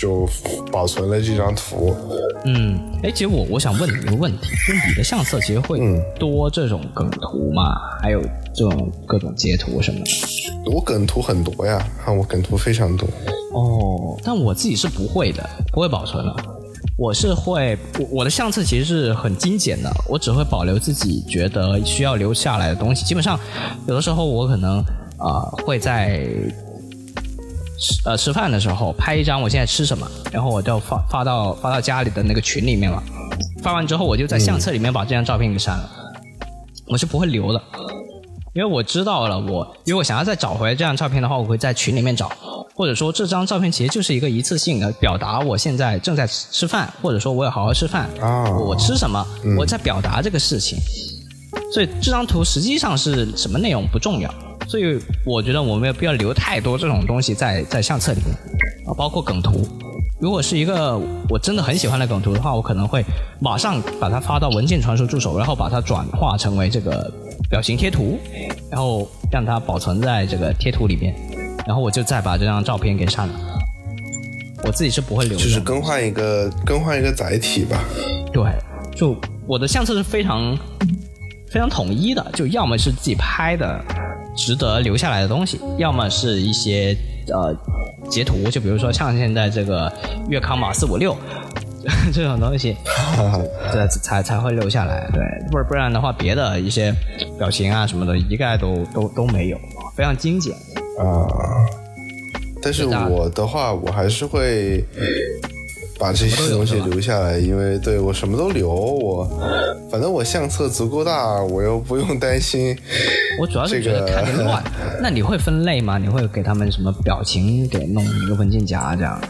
就保存了这张图。嗯，哎，其实我我想问你一个问题，就你的相册其实会多这种梗图吗？还有这种各种截图什么的？我梗图很多呀，看我梗图非常多。哦，但我自己是不会的，不会保存的。我是会，我我的相册其实是很精简的，我只会保留自己觉得需要留下来的东西。基本上，有的时候我可能啊会在。吃呃吃饭的时候拍一张我现在吃什么，然后我就发发到发到家里的那个群里面了。发完之后我就在相册里面把这张照片给删了，我是不会留的，因为我知道了我如果想要再找回来这张照片的话，我会在群里面找，或者说这张照片其实就是一个一次性的表达我现在正在吃饭，或者说我要好好吃饭啊，我吃什么，我在表达这个事情，所以这张图实际上是什么内容不重要。所以我觉得我没有必要留太多这种东西在在相册里面啊，包括梗图。如果是一个我真的很喜欢的梗图的话，我可能会马上把它发到文件传输助手，然后把它转化成为这个表情贴图，然后让它保存在这个贴图里面，然后我就再把这张照片给删了。我自己是不会留的，就是更换一个更换一个载体吧。对，就我的相册是非常非常统一的，就要么是自己拍的。值得留下来的东西，要么是一些呃截图，就比如说像现在这个月康码四五六 这种东西，对，才才会留下来。对，不不然的话，别的一些表情啊什么的，一概都都都没有，非常精简啊。但是我的话，我还是会。把这些东西留下来，因为对我什么都留，我反正我相册足够大，我又不用担心。我主要是觉得看着乱。那你会分类吗？你会给他们什么表情给弄一个文件夹这样？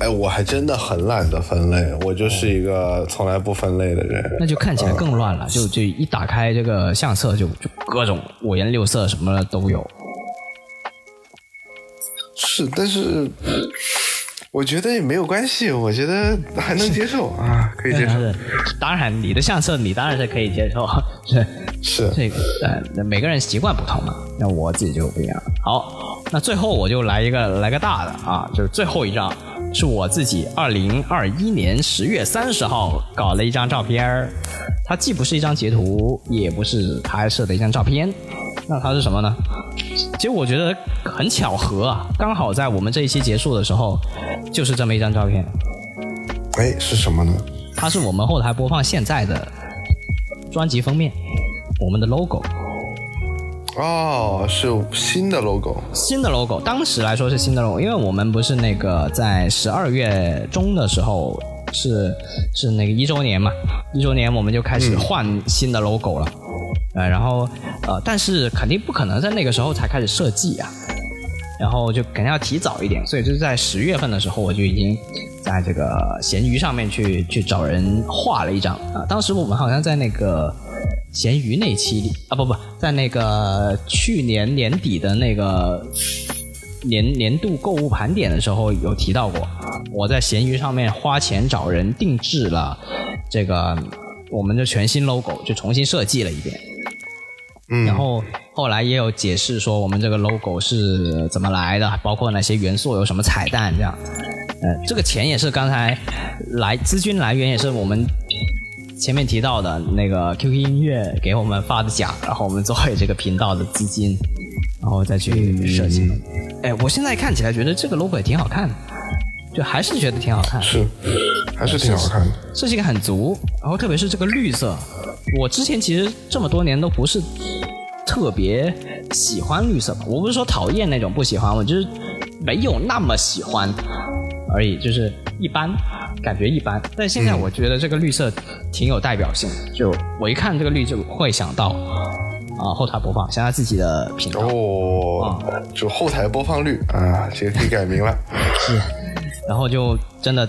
哎，我还真的很懒得分类，我就是一个从来不分类的人。那就看起来更乱了，就就一打开这个相册，就就各种五颜六色什么的都有。是，但是。我觉得也没有关系，我觉得还能接受啊，可以接受。当然，你的相册你当然是可以接受，是是这个，呃，每个人习惯不同嘛，那我自己就不一样。好，那最后我就来一个来个大的啊，就是最后一张是我自己二零二一年十月三十号搞了一张照片儿，它既不是一张截图，也不是拍摄的一张照片，那它是什么呢？其实我觉得很巧合啊，刚好在我们这一期结束的时候，就是这么一张照片。哎，是什么呢？它是我们后台播放现在的专辑封面，我们的 logo。哦，是新的 logo。新的 logo，当时来说是新的 logo，因为我们不是那个在十二月中的时候是是那个一周年嘛，一周年我们就开始换新的 logo 了。呃，然后呃，但是肯定不可能在那个时候才开始设计啊，然后就肯定要提早一点，所以就是在十月份的时候，我就已经在这个闲鱼上面去去找人画了一张啊。当时我们好像在那个闲鱼那期里啊，不不在那个去年年底的那个年年度购物盘点的时候有提到过，我在闲鱼上面花钱找人定制了这个我们的全新 logo，就重新设计了一遍。然后后来也有解释说我们这个 logo 是怎么来的，包括哪些元素有什么彩蛋这样。呃，这个钱也是刚才来资金来源也是我们前面提到的那个 QQ 音乐给我们发的奖，然后我们作为这个频道的资金，然后再去设计。哎，我现在看起来觉得这个 logo 也挺好看的，就还是觉得挺好看。是，还是挺好看的。设计感很足，然后特别是这个绿色。我之前其实这么多年都不是特别喜欢绿色吧，我不是说讨厌那种不喜欢，我就是没有那么喜欢而已，就是一般。感觉一般。但现在我觉得这个绿色挺有代表性，就我一看这个绿就会想到啊后台播放，想想自己的频道。哦，就后台播放率啊，这个可以改名了。是，然后就真的，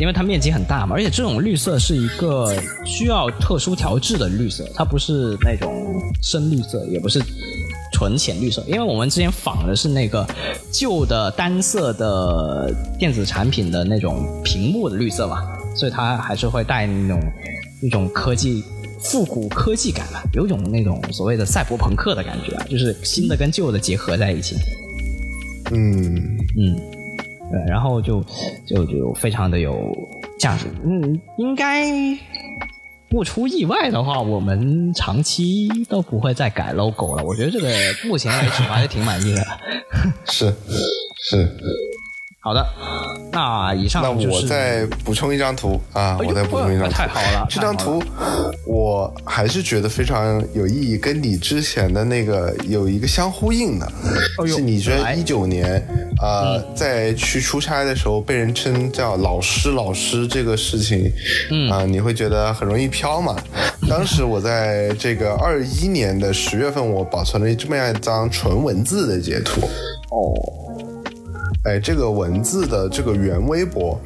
因为它面积很大嘛，而且这种绿色是一个需要特殊调制的绿色，它不是那种深绿色，也不是纯浅绿色，因为我们之前仿的是那个旧的单色的电子产品的那种屏幕的绿色嘛，所以它还是会带那种一种科技。复古科技感吧，有种那种所谓的赛博朋克的感觉啊，就是新的跟旧的结合在一起。嗯嗯，对，然后就就就非常的有价值。嗯，应该不出意外的话，我们长期都不会再改 logo 了。我觉得这个目前为止我还是挺满意的。是 是。好的，那以上那我再补充一张图啊，我再补充一张图，太好了。这张图我还是觉得非常有意义，跟你之前的那个有一个相呼应的，是你觉得一九年啊，在去出差的时候被人称叫老师老师这个事情，啊，你会觉得很容易飘嘛？当时我在这个二一年的十月份，我保存了这么样一张纯文字的截图。哦。哎，这个文字的这个原微博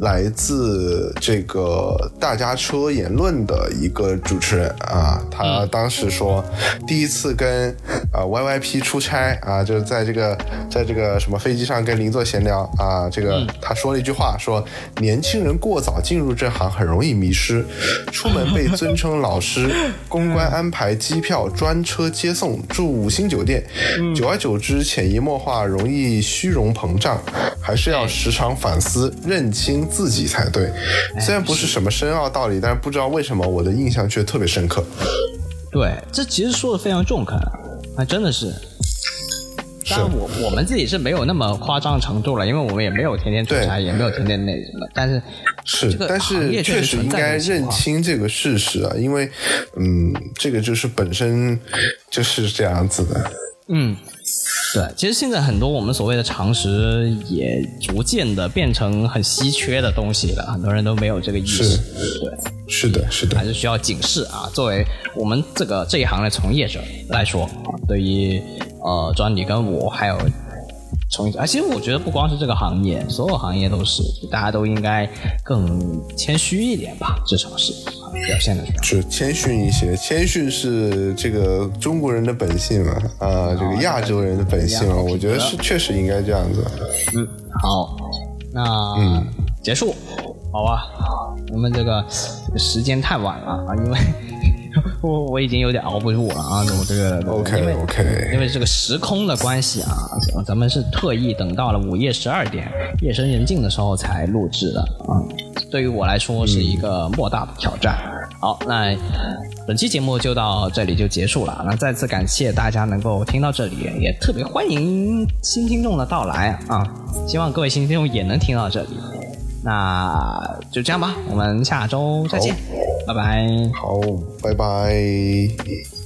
来自这个大家车言论的一个主持人啊，他当时说第一次跟啊 YYP 出差啊，就是在这个在这个什么飞机上跟邻座闲聊啊，这个他说了一句话，说年轻人过早进入这行很容易迷失，出门被尊称老师，公关安排机票专车接送，住五星酒店，久而久之潜移默化，容易虚荣膨。胀，还是要时常反思、认清自己才对。虽然不是什么深奥道理，但是不知道为什么我的印象却特别深刻。对，这其实说的非常中肯，那真的是。当然，我我们自己是没有那么夸张程度了，因为我们也没有天天出差，也没有天天那什么。但是是，但是确实应该认清这个事实啊，因为嗯，这个就是本身就是这样子的。嗯。对，其实现在很多我们所谓的常识也逐渐的变成很稀缺的东西了，很多人都没有这个意识。对，是的，是的，还是需要警示啊。作为我们这个这一行的从业者来说啊，对于呃，专你跟我还有。从啊，其实我觉得不光是这个行业，所有行业都是，大家都应该更谦虚一点吧，至少是啊，表现的是谦逊一些，谦逊是这个中国人的本性嘛，啊，这个亚洲人的本性嘛，我觉得是确实应该这样子。嗯，好，那嗯，结束，好吧，我们这个时间太晚了啊，因为。我我已经有点熬不住了啊！我这个，OK OK，因为这个时空的关系啊，咱们是特意等到了午夜十二点，夜深人静的时候才录制的啊。对于我来说是一个莫大的挑战。好，那本期节目就到这里就结束了。那再次感谢大家能够听到这里，也特别欢迎新听众的到来啊！希望各位新听众也能听到这里。那就这样吧，我们下周再见，拜拜。好，拜拜。